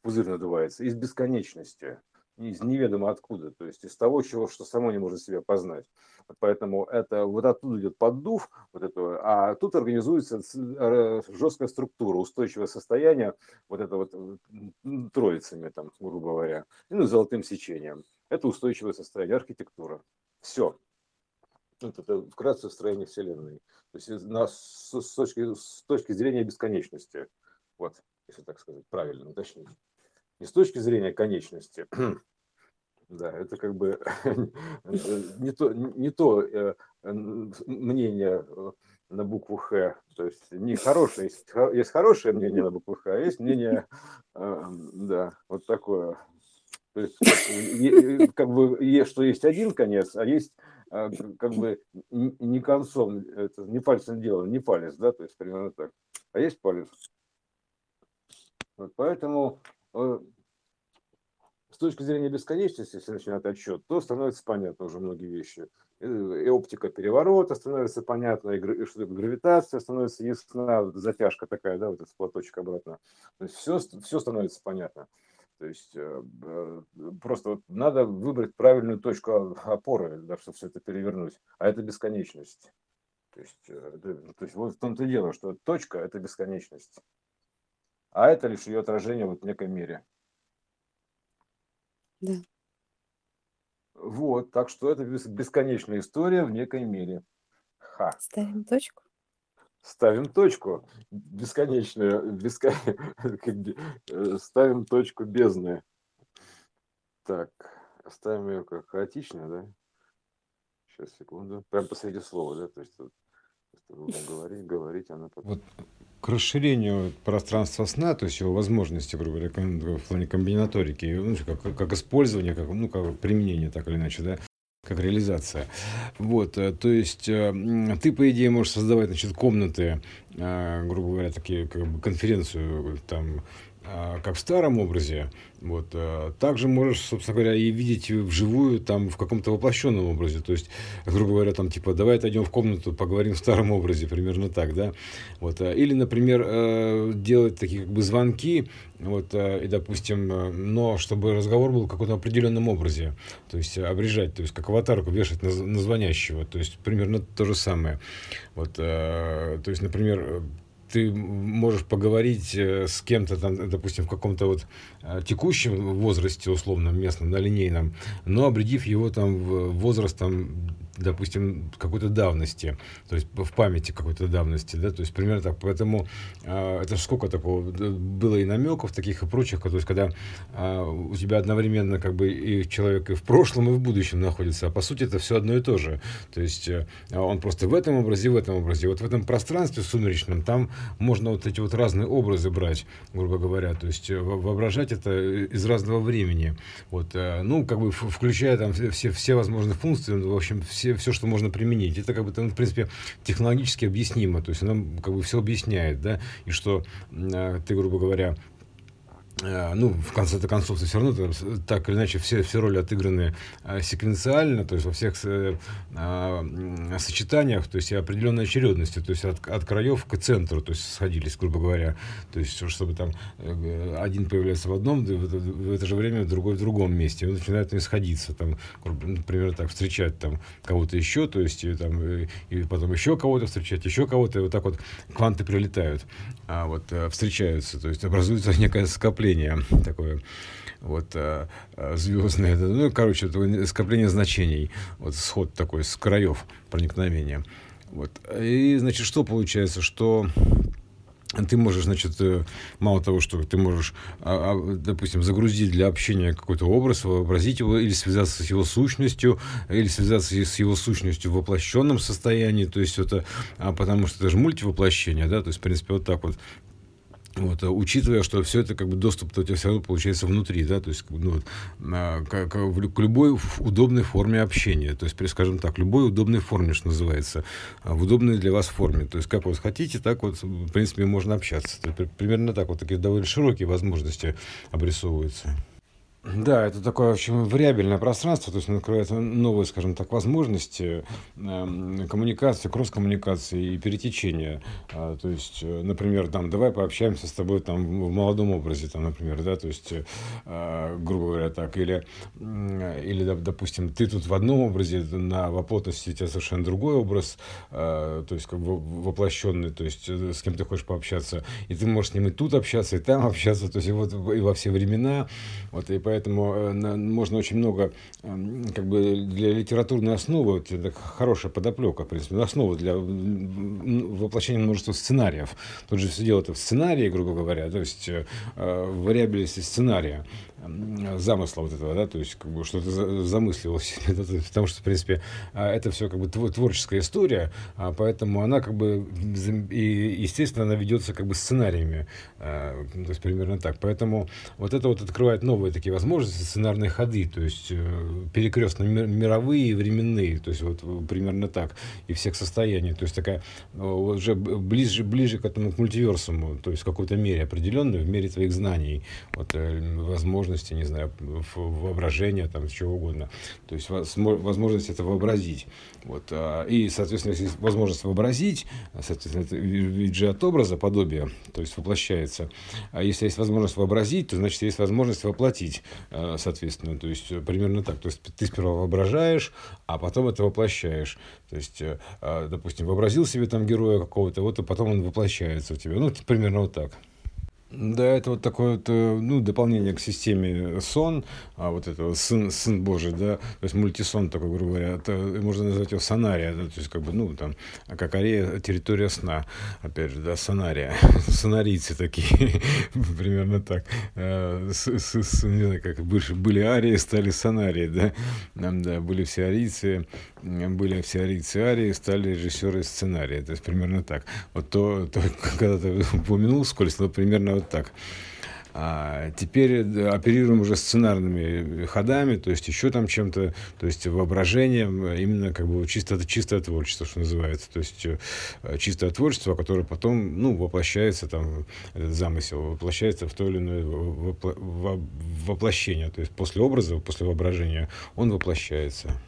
пузырь надувается, из бесконечности, из неведомо откуда, то есть из того, чего, что само не может себя познать. Поэтому это вот оттуда идет поддув, вот этого, а тут организуется жесткая структура, устойчивое состояние, вот это вот троицами, там, грубо говоря, ну, золотым сечением. Это устойчивое состояние, архитектура. Все. Вот это вкратце строение Вселенной. То есть с, точки, с точки зрения бесконечности. Вот если так сказать, правильно уточнить. Не с точки зрения конечности, *clears throat* да, это как бы *laughs* не то, не то э, мнение э, на букву Х. То есть не хорошее, есть, есть хорошее мнение на букву Х, а есть мнение, э, да, вот такое. То есть как бы что есть один конец, а есть как бы не концом, это не пальцем дело, не палец, да, то есть примерно так. А есть палец. Вот поэтому э, с точки зрения бесконечности, если начинать отсчет, то становится понятно уже многие вещи. И, и оптика переворота становится понятна, и, что гравитация становится ясна, затяжка такая, да, вот этот платочек обратно. То есть все, все становится понятно. То есть э, э, просто вот надо выбрать правильную точку опоры, да, чтобы все это перевернуть. А это бесконечность. То есть, то есть вот в том-то и дело, что точка – это бесконечность а это лишь ее отражение вот в некой мере. Да. Вот, так что это бесконечная история в некой мере. Ха. Ставим точку. Ставим точку. Бесконечную, беско... *laughs* Э, ставим точку бездны. Так, ставим ее как хаотично, да? Сейчас, секунду. Прям посреди слова, да? То есть, тут, *laughs* говорить, говорить, она потом... Вот к расширению пространства сна, то есть его возможности, грубо говоря, в плане комбинаторики, ну, как, как использование, как, ну, как применение, так или иначе, да, как реализация. Вот, э, то есть э, ты, по идее, можешь создавать, значит, комнаты, э, грубо говоря, такие, как бы конференцию, там, как в старом образе, вот, а, также можешь, собственно говоря, и видеть вживую там в каком-то воплощенном образе. То есть, грубо говоря, там типа, давай отойдем в комнату, поговорим в старом образе, примерно так, да. Вот, а, или, например, э, делать такие как бы звонки, вот, и, допустим, но чтобы разговор был в каком-то определенном образе, то есть обрежать, то есть как аватарку вешать на, на звонящего, то есть примерно то же самое. Вот, то есть, например, ты можешь поговорить э, с кем-то там, допустим, в каком-то вот э, текущем возрасте условном местном, на линейном, но обредив его там в возраст там допустим, какой-то давности, то есть в памяти какой-то давности, да, то есть примерно так. Поэтому э, это сколько такого было и намеков таких и прочих, то есть когда э, у тебя одновременно как бы и человек и в прошлом, и в будущем находится, а по сути это все одно и то же. То есть э, он просто в этом образе, в этом образе. Вот в этом пространстве сумеречном там можно вот эти вот разные образы брать, грубо говоря, то есть воображать это из разного времени. Вот, э, ну, как бы включая там все, все возможные функции, в общем, все все, все, что можно применить. Это как бы, ну, в принципе, технологически объяснимо. То есть она как бы все объясняет, да, и что э, ты, грубо говоря, ну, в конце-то концов, все равно так или иначе все, все роли отыграны э, секвенциально, то есть во всех э, э, сочетаниях, то есть и определенной очередности, то есть от, от краев к центру, то есть сходились, грубо говоря, то есть чтобы там э, один появляется в одном, в, это же время другой в другом месте, он начинает сходиться, там, например, так встречать там кого-то еще, то есть и, там, и потом еще кого-то встречать, еще кого-то, и вот так вот кванты прилетают, а вот встречаются, то есть образуется *laughs* некое скопление скопление такое вот э, э, звездное, ну, короче, скопление значений, вот сход такой с краев проникновения. Вот. И, значит, что получается, что ты можешь, значит, э, мало того, что ты можешь, а, а, допустим, загрузить для общения какой-то образ, вообразить его, или связаться с его сущностью, или связаться с его сущностью в воплощенном состоянии, то есть это, а потому что это же мультивоплощение, да, то есть, в принципе, вот так вот Вот, а учитывая, что все это как бы доступ у тебя все равно получается внутри, да, то есть ну, к, к, к любой удобной форме общения, то есть, скажем так, любой удобной форме, что называется, а, в удобной для вас форме, то есть как вот хотите, так вот, в принципе, можно общаться. Примерно так вот такие довольно широкие возможности обрисовываются. Да, это такое, в общем, вариабельное пространство, то есть он открывает новые, скажем так, возможности э, коммуникации, кросс-коммуникации и перетечения. А, то есть, э, например, там, давай пообщаемся с тобой там в молодом образе, там, например, да, то есть, э, грубо говоря, так, или, или, допустим, ты тут в одном образе, на воплотности у тебя совершенно другой образ, э, то есть, как бы воплощенный, то есть, с кем ты хочешь пообщаться, и ты можешь с ним и тут общаться, и там общаться, то есть, и вот и во все времена, вот, и поэтому поэтому э, можно очень много эм, как бы для литературной основы, это хорошая подоплека, в принципе, основа для воплощения множества сценариев. Тут же все дело это в сценарии, грубо говоря, то есть э, в вариабельности сценария замысла вот этого, да, то есть как бы что-то замыслил себе, *laughs* потому что, в принципе, а, это все как бы творческая история, а, поэтому она как бы, и, естественно, она ведется как бы сценариями, а, то есть примерно так. Поэтому вот это вот открывает новые такие возможности, сценарные ходы, то есть э, перекрестно мировые и временные, то есть вот примерно так, и всех состояний, то есть такая уже ближе, ближе к этому к мультиверсуму, то есть в какой-то мере определенной, в мере твоих знаний, вот, э, возможно возможности, не знаю, воображения, там, чего угодно. То есть возможность это вообразить. Вот. А, и, соответственно, если есть возможность вообразить, соответственно, это вид же от образа, подобие, то есть воплощается. А если есть возможность вообразить, то значит есть возможность воплотить, а, соответственно. То есть примерно так. То есть ты сперва воображаешь, а потом это воплощаешь. То есть, э, а, допустим, вообразил себе там героя какого-то, вот, и потом он воплощается у тебя. Ну, примерно вот так. Да, это вот такое вот, э, ну, дополнение к системе сон, а вот этого сын, сын Божий, да, то есть мультисон такой, грубо говоря, это можно назвать его сонария, да, то есть как бы, ну, там, как арея, территория сна, опять же, да, сонария, *laughs* сонарийцы такие, *laughs* примерно так, э, с, не знаю, как были, были арии, стали сонарии, да, да, были все арийцы, были все арийцы арии, стали режиссеры сценария, то есть примерно так. Вот то, *laughs* когда ты упомянул скользь, то примерно вот так. А теперь оперируем уже сценарными ходами, то есть еще там чем-то, то есть воображением, именно как бы чисто, чистое творчество, что называется, то есть э, чистое творчество, которое потом, ну, воплощается там, этот замысел, воплощается в то или иное воплощение, то есть после образа, после воображения он воплощается.